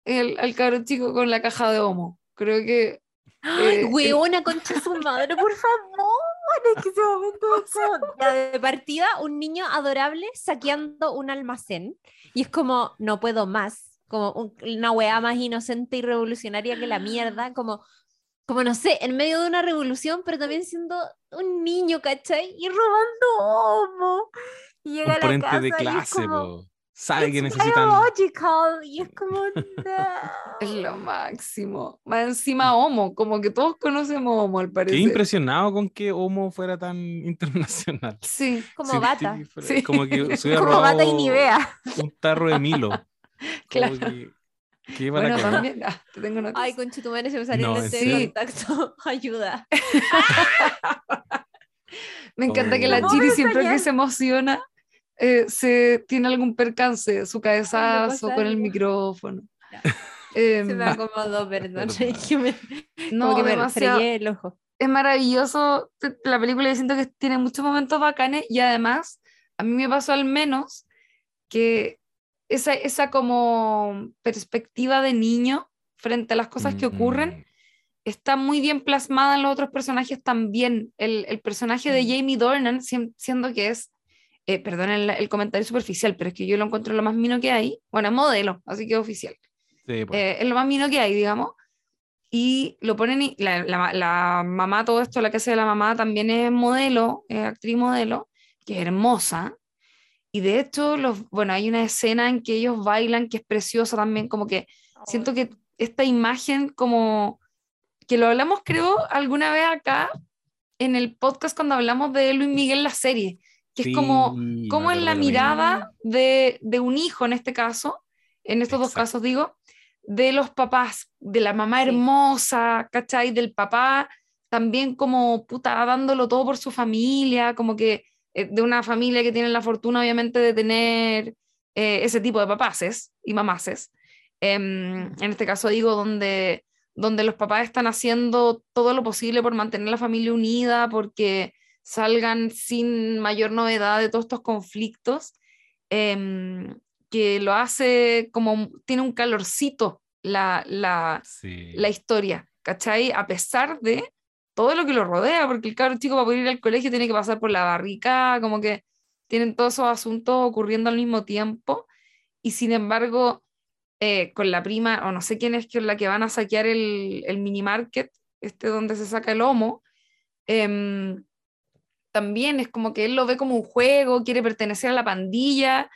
el, al cabro chico con la caja de homo. Creo que... ¡Ay, eh, weona, concha su madre, por favor! Es que ese momento es como- Ya de partida, un niño adorable saqueando un almacén. Y es como, no puedo más. Como un- una weá más inocente y revolucionaria que la mierda. Como, como no sé, en medio de una revolución, pero también siendo un niño, ¿cachai? Y robando homo. Y llega a la casa de y es clase, como, po. Sabe que "It's necesitan. biological", Y es como, Es lo máximo. Más encima Homo, como que todos conocemos Homo al Qué parecer. impresionado con que Homo fuera tan internacional. Sí. Como Sí, bata. sí, fuera- Sí. Como que se hubiera Como bata y Nivea. un tarro de Milo. Claro. que- que iba a la Bueno, también. ah, te tengo una Ay, conchetumare, se me salió No, el ¿en lente de serio? contacto. Ayuda. Me encanta que Oh. la No, Chiri siempre que se emociona eh, se tiene algún percance, su cabezazo con el micrófono. Em, Se me acomodó, perdón. Me, no, como que me demasiado- fregué el ojo. es maravilloso la película, yo siento que tiene muchos momentos bacanes y además a mí me pasó al menos que esa, esa como perspectiva de niño frente a las cosas que Mm, ocurren mm. está muy bien plasmada en los otros personajes también. El, el personaje de Mm. Jamie Dornan, sien- siendo que es, eh, perdón el, el comentario superficial, pero es que yo lo encuentro lo más mino que hay. Bueno, modelo, así que oficial. Sí, pues. Eh, es lo más mino que hay, digamos. Y lo ponen, y la, la- la mamá, todo esto, la que hace de la mamá, también es modelo, es actriz modelo, que es hermosa. Y de hecho, los, bueno, hay una escena en que ellos bailan que es preciosa también, como que siento que esta imagen como que lo hablamos creo alguna vez acá en el podcast cuando hablamos de Luis Miguel la serie, que es como Sí, cómo es la mirada de, de un hijo en este caso, en estos dos casos digo, de los papás, de la mamá Sí. hermosa, ¿cachai? Del papá también como puta dándolo todo por su familia, como que eh, de una familia que tiene la fortuna obviamente de tener eh, ese tipo de papaces y mamaces. Em, en este caso digo donde, donde los papás están haciendo todo lo posible por mantener la familia unida, porque salgan sin mayor novedad de todos estos conflictos, em, que lo hace como, tiene un calorcito la, la, Sí. la historia, ¿cachai? A pesar de todo lo que lo rodea, porque el cabro chico para poder ir al colegio tiene que pasar por la barrica, como que tienen todos esos asuntos ocurriendo al mismo tiempo, y sin embargo, eh, con la prima, o no sé quién es que la que van a saquear el, el mini market, este donde se saca el lomo, em, también es como que él lo ve como un juego, quiere pertenecer a la pandilla,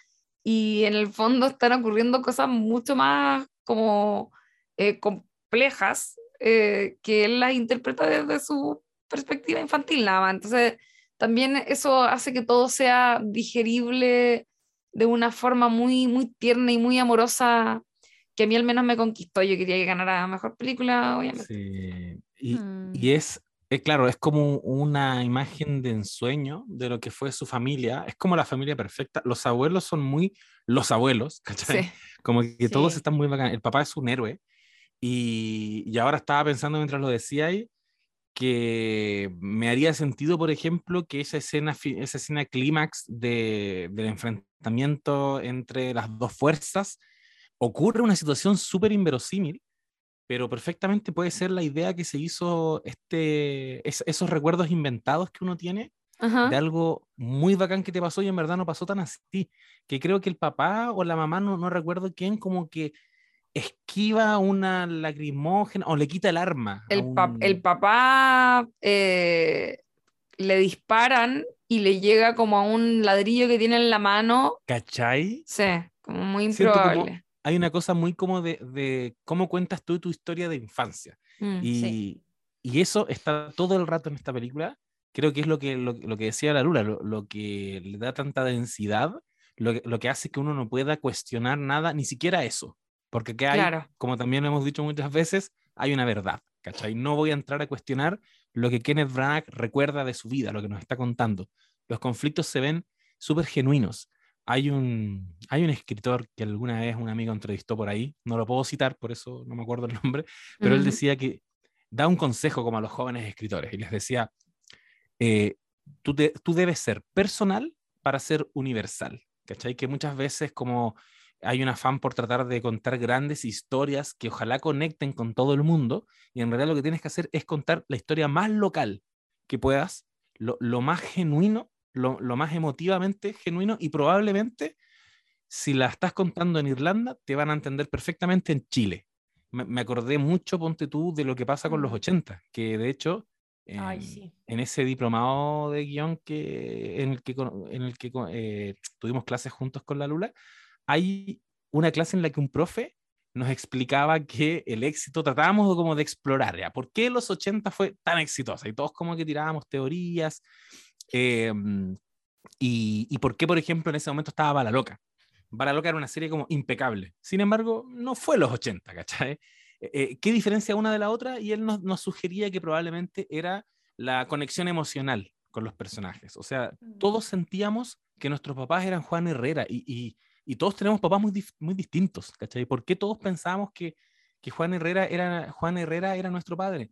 y en el fondo están ocurriendo cosas mucho más como eh, complejas eh, que él las interpreta desde su perspectiva infantil nada más. Entonces, también eso hace que todo sea digerible de una forma muy, muy tierna y muy amorosa que a mí al menos me conquistó. Yo quería que ganara mejor película, obviamente. Sí. Y, Mm. y es, eh, claro, es como una imagen de ensueño de lo que fue su familia. Es como la familia perfecta. Los abuelos son muy los abuelos, ¿cachai? Sí. Como que todos están muy bacán. El papá es un héroe. Y, y ahora estaba pensando mientras lo decía ahí, que me haría sentido, por ejemplo, que esa escena, esa escena clímax de, del enfrentamiento entre las dos fuerzas ocurre una situación súper inverosímil, pero perfectamente puede ser la idea que se hizo este, es- esos recuerdos inventados que uno tiene Ajá. de algo muy bacán que te pasó y en verdad no pasó tan así. Que creo que el papá o la mamá, no, no recuerdo quién, como que esquiva una lacrimógena o le quita el arma. El, un- el papá eh, le disparan y le llega como a un ladrillo que tiene en la mano. ¿Cachai? Sí, como muy improbable. Hay una cosa muy como de, de cómo cuentas tú tu historia de infancia. Mm. Y, Sí. y eso está todo el rato en esta película. Creo que es lo que, lo, lo que decía la Lula, lo, lo que le da tanta densidad, lo que, lo que hace que uno no pueda cuestionar nada, ni siquiera eso. Porque que hay, Claro. como también hemos dicho muchas veces, hay una verdad. ¿cachai? No voy a entrar a cuestionar lo que Kenneth Branagh recuerda de su vida, lo que nos está contando. Los conflictos se ven súper genuinos. Hay un, hay un escritor que alguna vez un amigo entrevistó por ahí, no lo puedo citar, por eso no me acuerdo el nombre, pero él decía que da un consejo como a los jóvenes escritores y les decía, eh, tú, te- tú debes ser personal para ser universal, ¿cachai? Que muchas veces como hay un afán por tratar de contar grandes historias que ojalá conecten con todo el mundo y en realidad lo que tienes que hacer es contar la historia más local que puedas, lo, lo más genuino, lo, lo más emotivamente genuino y probablemente si la estás contando en Irlanda te van a entender perfectamente en Chile me, me acordé mucho, ponte tú, de lo que pasa con los Mm. 80, que de hecho, Ay, en, sí. en ese diplomado de guion que, en el que, en el que eh, tuvimos clases juntos con la Lula, hay una clase en la que un profe nos explicaba que el éxito tratábamos como de explorar, ¿ya? ¿Por qué los 80 fue tan exitosa? Y todos como que tirábamos teorías. Eh, y, y por qué, por ejemplo, en ese momento estaba Bala Loca. Bala Loca era una serie como impecable. Sin embargo, no fue los 80, ¿cachai? Eh, eh, ¿Qué diferencia una de la otra? Y él nos, nos sugería que probablemente era la conexión emocional con los personajes. O sea, todos sentíamos que nuestros papás eran Juan Herrera y, y, y todos tenemos papás muy, distintos, ¿cachai? ¿Por qué todos pensábamos que, que Juan, Herrera era, Juan Herrera era nuestro padre?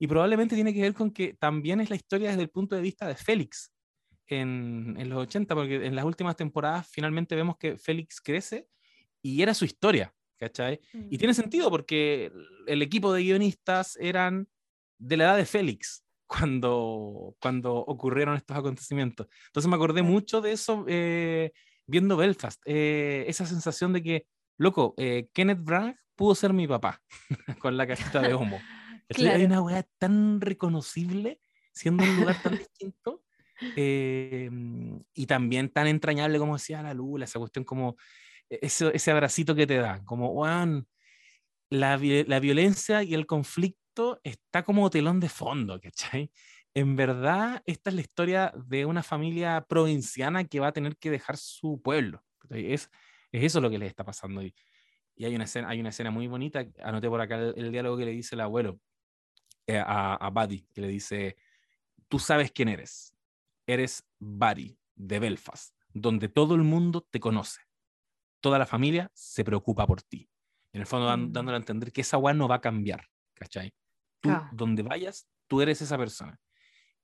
Y probablemente tiene que ver con que también es la historia desde el punto de vista de Félix en, en los 80, porque en las últimas temporadas finalmente vemos que Félix crece y era su historia, ¿cachai? Y tiene sentido porque el equipo de guionistas eran de la edad de Félix cuando, cuando ocurrieron estos acontecimientos. Entonces me acordé mucho de eso eh, viendo Belfast, eh, esa sensación de que, loco, eh, Kenneth Branagh pudo ser mi papá con la cajita de humo. ¿Cachai? Hay Claro. una weá tan reconocible siendo un lugar tan distinto eh, y también tan entrañable como decía la Lula, esa cuestión como e-, ese, ese abracito que te da, como, weón, la, la violencia y el conflicto está como telón de fondo, ¿cachai? En verdad, esta es la historia de una familia provinciana que va a tener que dejar su pueblo. Es, es eso lo que les está pasando. Y, y hay, una escena, hay una escena muy bonita, anoté por acá el, el diálogo que le dice el abuelo a, a Buddy, que le dice, tú sabes quién eres, eres Buddy de Belfast, donde todo el mundo te conoce, toda la familia se preocupa por ti. En el fondo dan- Mm. dándole a entender que esa weá no va a cambiar, ¿cachai? Tú, donde vayas, tú eres esa persona.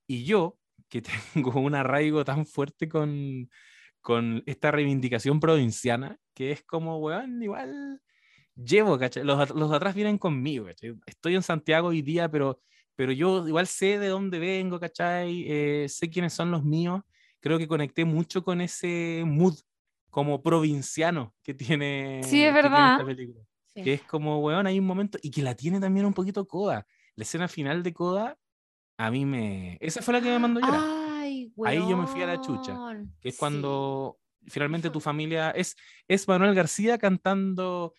Y yo, que tengo un arraigo tan fuerte con, con esta reivindicación provinciana, que es como, weón, igual llevo, ¿cachai? Los, los de atrás vienen conmigo, ¿cachai? Estoy en Santiago hoy día, pero, pero yo igual sé de dónde vengo, ¿cachai? Eh, sé quiénes son los míos. Creo que conecté mucho con ese mood como provinciano que tiene, Sí, es que tiene verdad. esta película. Sí. Que es como, weón, hay un momento, y que la tiene también un poquito Coda. La escena final de Coda, a mí me... Esa fue la que me mandó llorar. Ay, Ahí yo me fui a la chucha, que es Sí. cuando finalmente tu familia es, es Manuel García cantando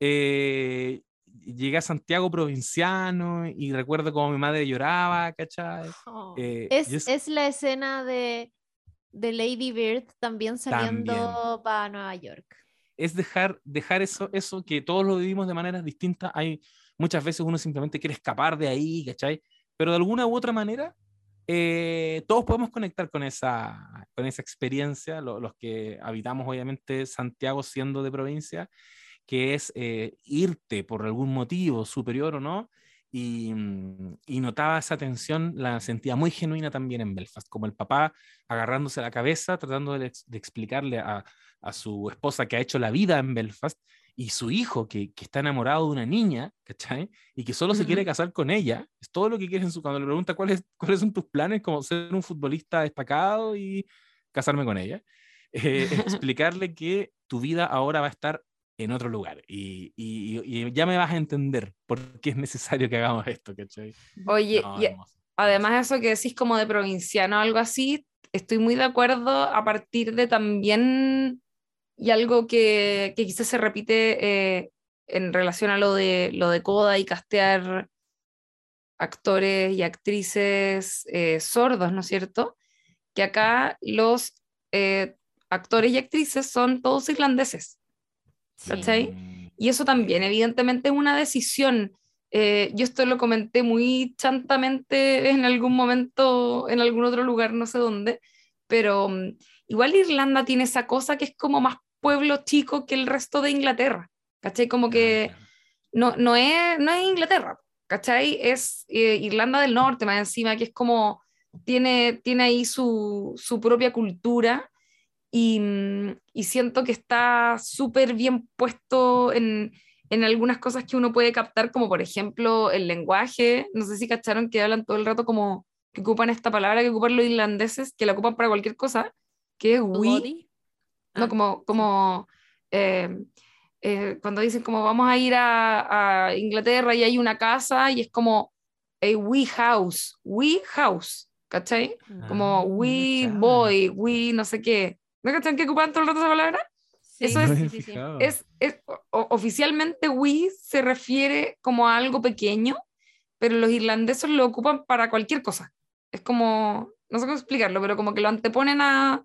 eh, llegué a Santiago provinciano y recuerdo como mi madre lloraba, ¿cachai? Oh. Eh, Es, es- es la escena de de Lady Bird también saliendo para Nueva York. Es dejar, dejar eso, eso que todos lo vivimos de maneras distintas. Hay muchas veces uno simplemente quiere escapar de ahí, ¿cachai? Pero de alguna u otra manera, eh, todos podemos conectar con esa, con esa experiencia, los que habitamos obviamente Santiago siendo de provincia, que es eh, irte por algún motivo superior o no, Mm, y, notaba esa tensión, la sentía muy genuina también en Belfast, como el papá agarrándose la cabeza, tratando de, explicarle a, su esposa que ha hecho la vida en Belfast, y su hijo que, está enamorado de una niña, ¿cachai? Y que solo se quiere casar con ella, es todo lo que quiere en su... Cuando le pregunta cuáles, cuáles son tus planes, como ser un futbolista destacado y casarme con ella, eh, explicarle que tu vida ahora va a estar en otro lugar. Y, y, ya me vas a entender por qué es necesario que hagamos esto, ¿cachai? Oye, y además eso que decís como de provinciano o algo así, estoy muy de acuerdo a partir de también, y algo que, que quizás se repite eh, en relación a lo de, lo de Coda y castear actores y actrices eh, sordos, ¿no es cierto? Que acá los eh, actores y actrices son todos irlandeses. ¿Cachai? Y eso también, evidentemente, es una decisión. Eh, yo esto lo comenté muy chantamente en algún momento, en algún otro lugar, no sé dónde, pero mm, igual Irlanda tiene esa cosa que es como más pueblo chico que el resto de Inglaterra, ¿cachai? Como que ah, no, no, es, no es Inglaterra, ¿cachai? Es eh, Irlanda del Norte, más encima, que es como, tiene, tiene ahí su, su propia cultura Mm, y, siento que está súper bien puesto en, en, algunas cosas que uno puede captar, como por ejemplo el lenguaje. No sé si cacharon que hablan todo el rato como que ocupan esta palabra que ocupan los irlandeses, que la ocupan para cualquier cosa, que es we. No, ah, como, como eh, eh, cuando dicen como vamos a ir a, a, Inglaterra y hay una casa y es como a we house, we house, ¿cachai? como ah, we boy, we no sé qué. ¿No cachan que ocupan todo el rato esa palabra? Eso es, es, oficialmente we se refiere como a algo pequeño, pero los irlandeses lo ocupan para cualquier cosa. Es como, no sé cómo explicarlo, pero como que lo anteponen a,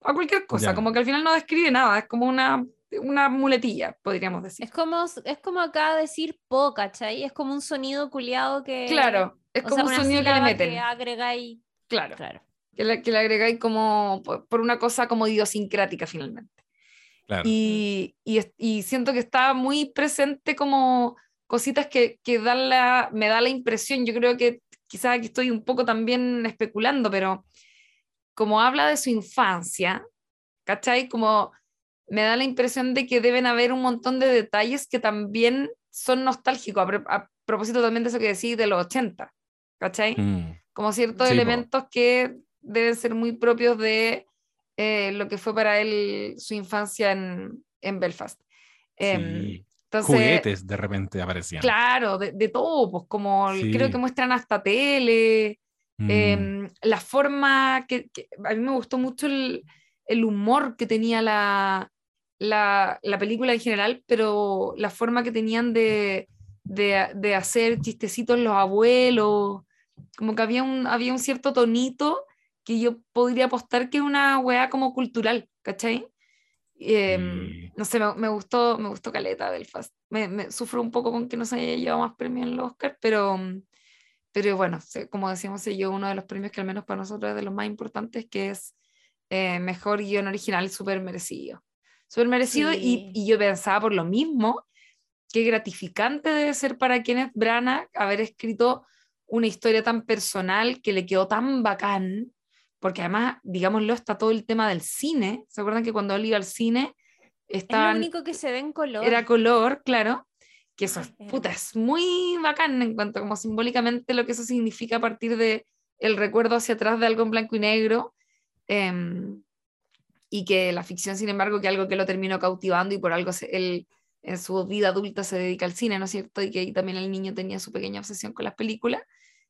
a cualquier cosa, como que al final no describe nada, es como una, una muletilla, podríamos decir. Es como, es como acá decir po, ¿cachai? Es como un sonido culiado que... Claro, es como un sonido que le meten. Que agregáis... Claro. claro que le, que le agregáis como por, una cosa como idiosincrática finalmente. Y, y, siento que está muy presente como cositas que, que dan la, me da la impresión, yo creo que quizás aquí estoy un poco también especulando, pero como habla de su infancia, ¿cachai? Como me da la impresión de que deben haber un montón de detalles que también son nostálgicos, a, propósito también de eso que decís de los 80, ¿cachai? Mm. Como ciertos elementos que deben ser muy propios de eh, lo que fue para él su infancia en, en Belfast. Em, entonces, Juguetes de repente aparecían. Claro, de, de todo, pues como creo que muestran hasta tele, mm. em, la forma que, a mí me gustó mucho el, el humor que tenía la, la, la, película en general, pero la forma que tenían de, de, de, hacer chistecitos los abuelos, como que había un, había un cierto tonito que yo podría apostar que es una weá como cultural, ¿cachai? Em, no sé, me, gustó, me gustó Caleta Belfast. Me, me, sufro un poco con que no se haya llevado más premios en los Oscar, pero, pero bueno, como decíamos, se llevó uno de los premios que al menos para nosotros es de los más importantes, que es eh, Mejor Guión Original, súper merecido. Súper merecido y, y, yo pensaba por lo mismo, qué gratificante debe ser para Kenneth Branagh haber escrito una historia tan personal que le quedó tan bacán porque además, digámoslo, está todo el tema del cine. ¿Se acuerdan que cuando él iba al cine estaba... Es lo único que se ve en color. Era color, claro. Que eso es, puta, es muy bacán en cuanto como simbólicamente lo que eso significa a partir de el recuerdo hacia atrás de algo en blanco y negro. Em, y que la ficción, sin embargo, que algo que lo terminó cautivando y por algo él en su vida adulta se dedica al cine, ¿no es cierto? Y que ahí también el niño tenía su pequeña obsesión con las películas,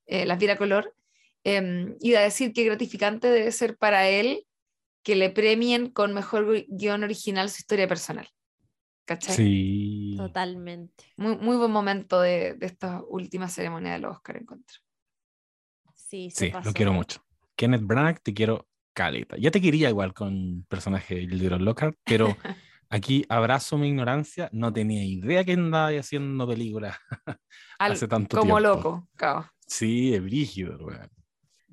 eh, las viera color. Eh, iba a decir que gratificante debe ser para él que le premien con mejor guion original su historia personal. ¿Cachai? Sí. Totalmente. Muy, muy buen momento de, de esta última ceremonia de los Oscar en contra. Sí, sí lo quiero mucho. Kenneth Branagh, te quiero caleta. Ya te quería igual con personaje de Little Lockhart, pero aquí abrazo mi ignorancia, no tenía idea que andaba haciendo películas hace tanto como tiempo. loco, cao. Sí, es brígido, weón.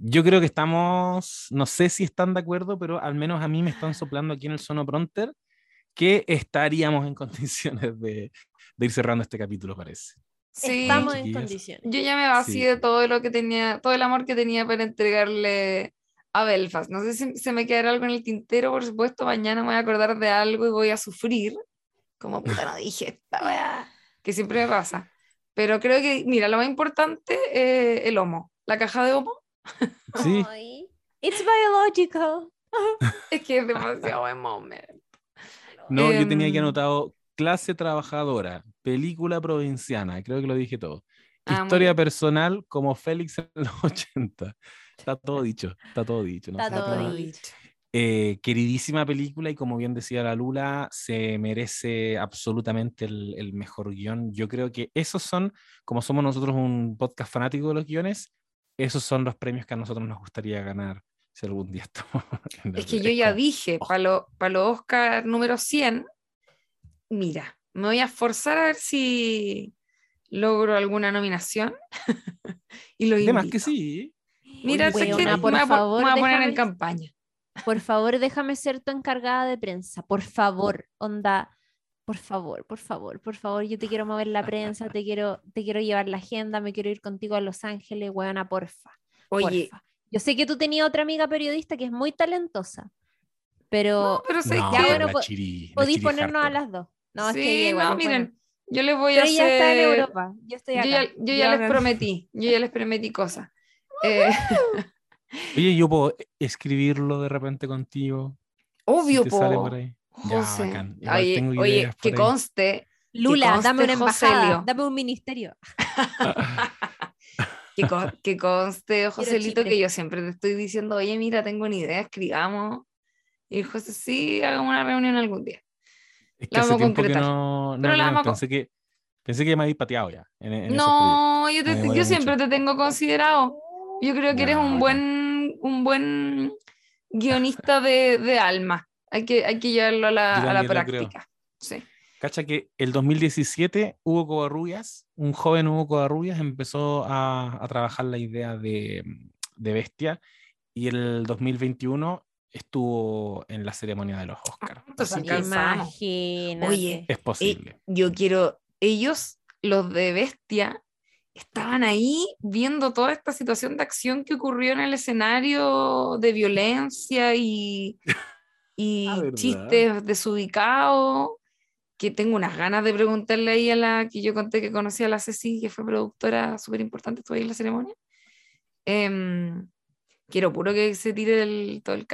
Yo creo que estamos, no sé si están de acuerdo, pero al menos a mí me están soplando aquí en el Sonopronter que estaríamos en condiciones de, de ir cerrando este capítulo, parece. Sí, Estamos en condiciones. yo ya me vacié Sí. todo lo que tenía, todo el amor que tenía para entregarle a Belfast. No sé si se me quedará algo en el tintero, por supuesto, mañana me voy a acordar de algo y voy a sufrir, como puta no dije esta weá, que siempre me pasa. Pero creo que, mira, lo más importante es el homo, la caja de homo, Sí, Ay, It's biological. es que es demasiado buen momento. no, yo tenía que Em, anotado clase trabajadora, película provinciana, creo que lo dije todo. Muy Historia personal como Félix en los 80. Está todo dicho, está todo dicho. ¿no? Está Está todo todo- dicho. Eh, queridísima película y como bien decía la Lula, se merece absolutamente el, el mejor guion. Yo creo que esos son, como somos nosotros un podcast fanático de los guiones, esos son los premios que a nosotros nos gustaría ganar si algún día estamos. en la Es que yo ya dije, oh. para los para Oscar número 100, mira, me voy a esforzar a ver si logro alguna nominación y lo De más que sí. Mira, Oye, sé que me por voy a, po- favor, me voy a poner en déjame- campaña. Por favor, déjame ser tu encargada de prensa. Por favor, onda. Por favor, por favor, por favor. Yo te quiero mover la prensa, te quiero, te quiero llevar la agenda, me quiero ir contigo a Los Ángeles, weona, porfa. Oye, porfa. Yo sé que tú tenías otra amiga periodista que es muy talentosa, pero pero sé No, Ya, que... bueno, chiri, podís ponernos a Harper. las dos. No, es sí, que ella igual no, es miren, yo les voy a Pero ella está en hacer... Europa, yo estoy Yo acá. ya, yo ya les me- prometí, yo ya les prometí cosas. Eh, Oye, yo puedo escribirlo de repente contigo. obvio, si po. Ya, José. bacán. Igual Oye, tengo oye, que conste, Lula, conste, dame una embajada, dame un ministerio. que, co- que conste, Joselito, que yo siempre te estoy diciendo, oye, mira, tengo una idea, escribamos. Y José, sí, hagamos una reunión algún día. Es que La vamos a que concretar. no, no Pero la vamos pensé que pensé que me habéis pateado ya. en- en No, yo, te- yo siempre mucho. te tengo considerado. Yo creo que eres Ya, un buen, un buen guionista de, de alma. Hay que, hay que llevarlo a la, a la práctica. Sí. Cacha que el 2017 Hugo Covarrubias, un joven Hugo Covarrubias, empezó a, a trabajar la idea de, de Bestia y el 2021 estuvo en la ceremonia de los Oscars. Que alcanzamos. Imagínate. Oye, es posible. yo quiero, ellos, los de Bestia, estaban ahí viendo toda esta situación de acción que ocurrió en el escenario de violencia y, y Ah, ¿verdad? chistes desubicados, que tengo unas ganas de preguntarle ahí a la que yo conté que conocía a la Ceci, que fue productora súper importante, estuvo ahí en la ceremonia. Em, quiero puro que se tire el, todo el.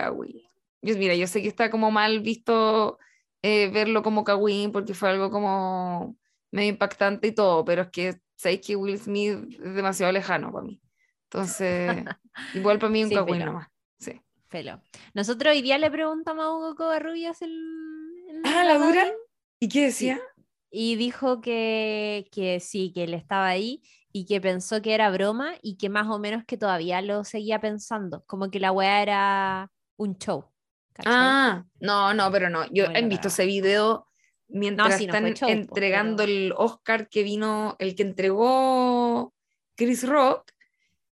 Yo, mira, yo sé que está como mal visto eh, verlo como Kawin porque fue algo como medio impactante y todo, pero es que sabéis que Will Smith es demasiado lejano para mí. Entonces, igual para mí un Sí, nomás. Felo. Nosotros hoy día le preguntamos a Hugo Covarrubias el, en Ah, ¿la dura? ¿Y qué decía? y dijo que, que sí, que él estaba ahí y que pensó que era broma y que más o menos que todavía lo seguía pensando, como que la weá era un show. ¿cachai? Ah, no, no, pero no. Yo he visto ese video mientras sí, no fue están show, entregando pero- el Oscar que vino, el que entregó Chris Rock,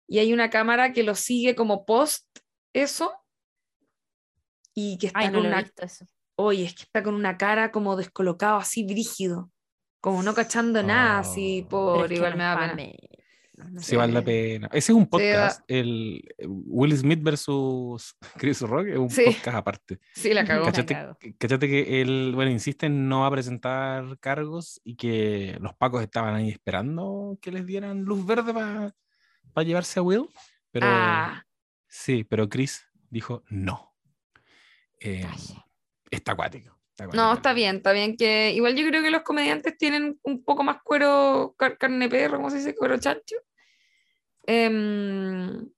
y hay una cámara que lo sigue como post eso, y que está Ay, no con una, visto eso. oye, es que está con una cara como descolocado, así brígido, como no cachando nada, así Oh. Por igual no me da pa' pena. menos, no Sí, sé. vale la pena. Ese es un Sí, podcast, el eh, Will Smith versus Chris Rock, es un Sí. podcast aparte. Sí, la cagó. Cacha- Cachate, que él, bueno, insiste en no va a presentar cargos y que los pacos estaban ahí esperando que les dieran luz verde para llevarse a Will. Pero Ah, sí, pero Chris dijo no. Eh, está acuático. está No, está bien, está bien que igual yo creo que los comediantes tienen un poco más cuero, car- carne perro, ¿cómo se dice? Cuero chancho. Em,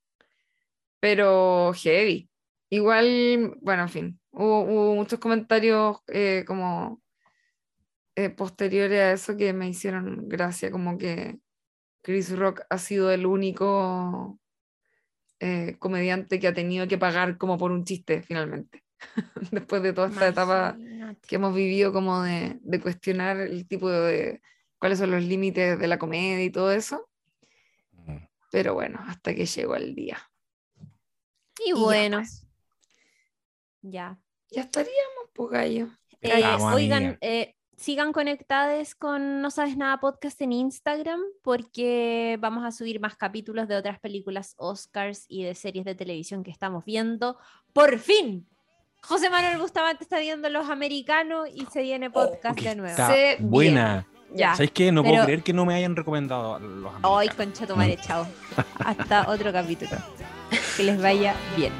pero heavy. Igual, bueno, en fin, hubo, hubo muchos comentarios eh, como eh, posteriores a eso que me hicieron gracia, como que Chris Rock ha sido el único eh, comediante que ha tenido que pagar como por un chiste finalmente. Después de toda esta etapa que hemos vivido como de, de cuestionar el tipo de cuáles son los límites de la comedia y todo eso. Mm. Pero bueno, hasta que llegó el día. Y Y ya, bueno, pues, ya. ya estaríamos, pues gallo. Eh, oigan, eh, sigan conectados con No Sabes Nada Podcast en Instagram porque vamos a subir más capítulos de otras películas Oscars y de series de televisión que estamos viendo. ¡Por fin! José Manuel Bustamante está viendo Los Americanos y se viene podcast Oh, de nuevo. Está Se buena. Ya. ¿Sabes qué? No puedo creer que no me hayan recomendado los Ay, americanos. concha tu madre, chao. Hasta otro capítulo. Que les vaya bien.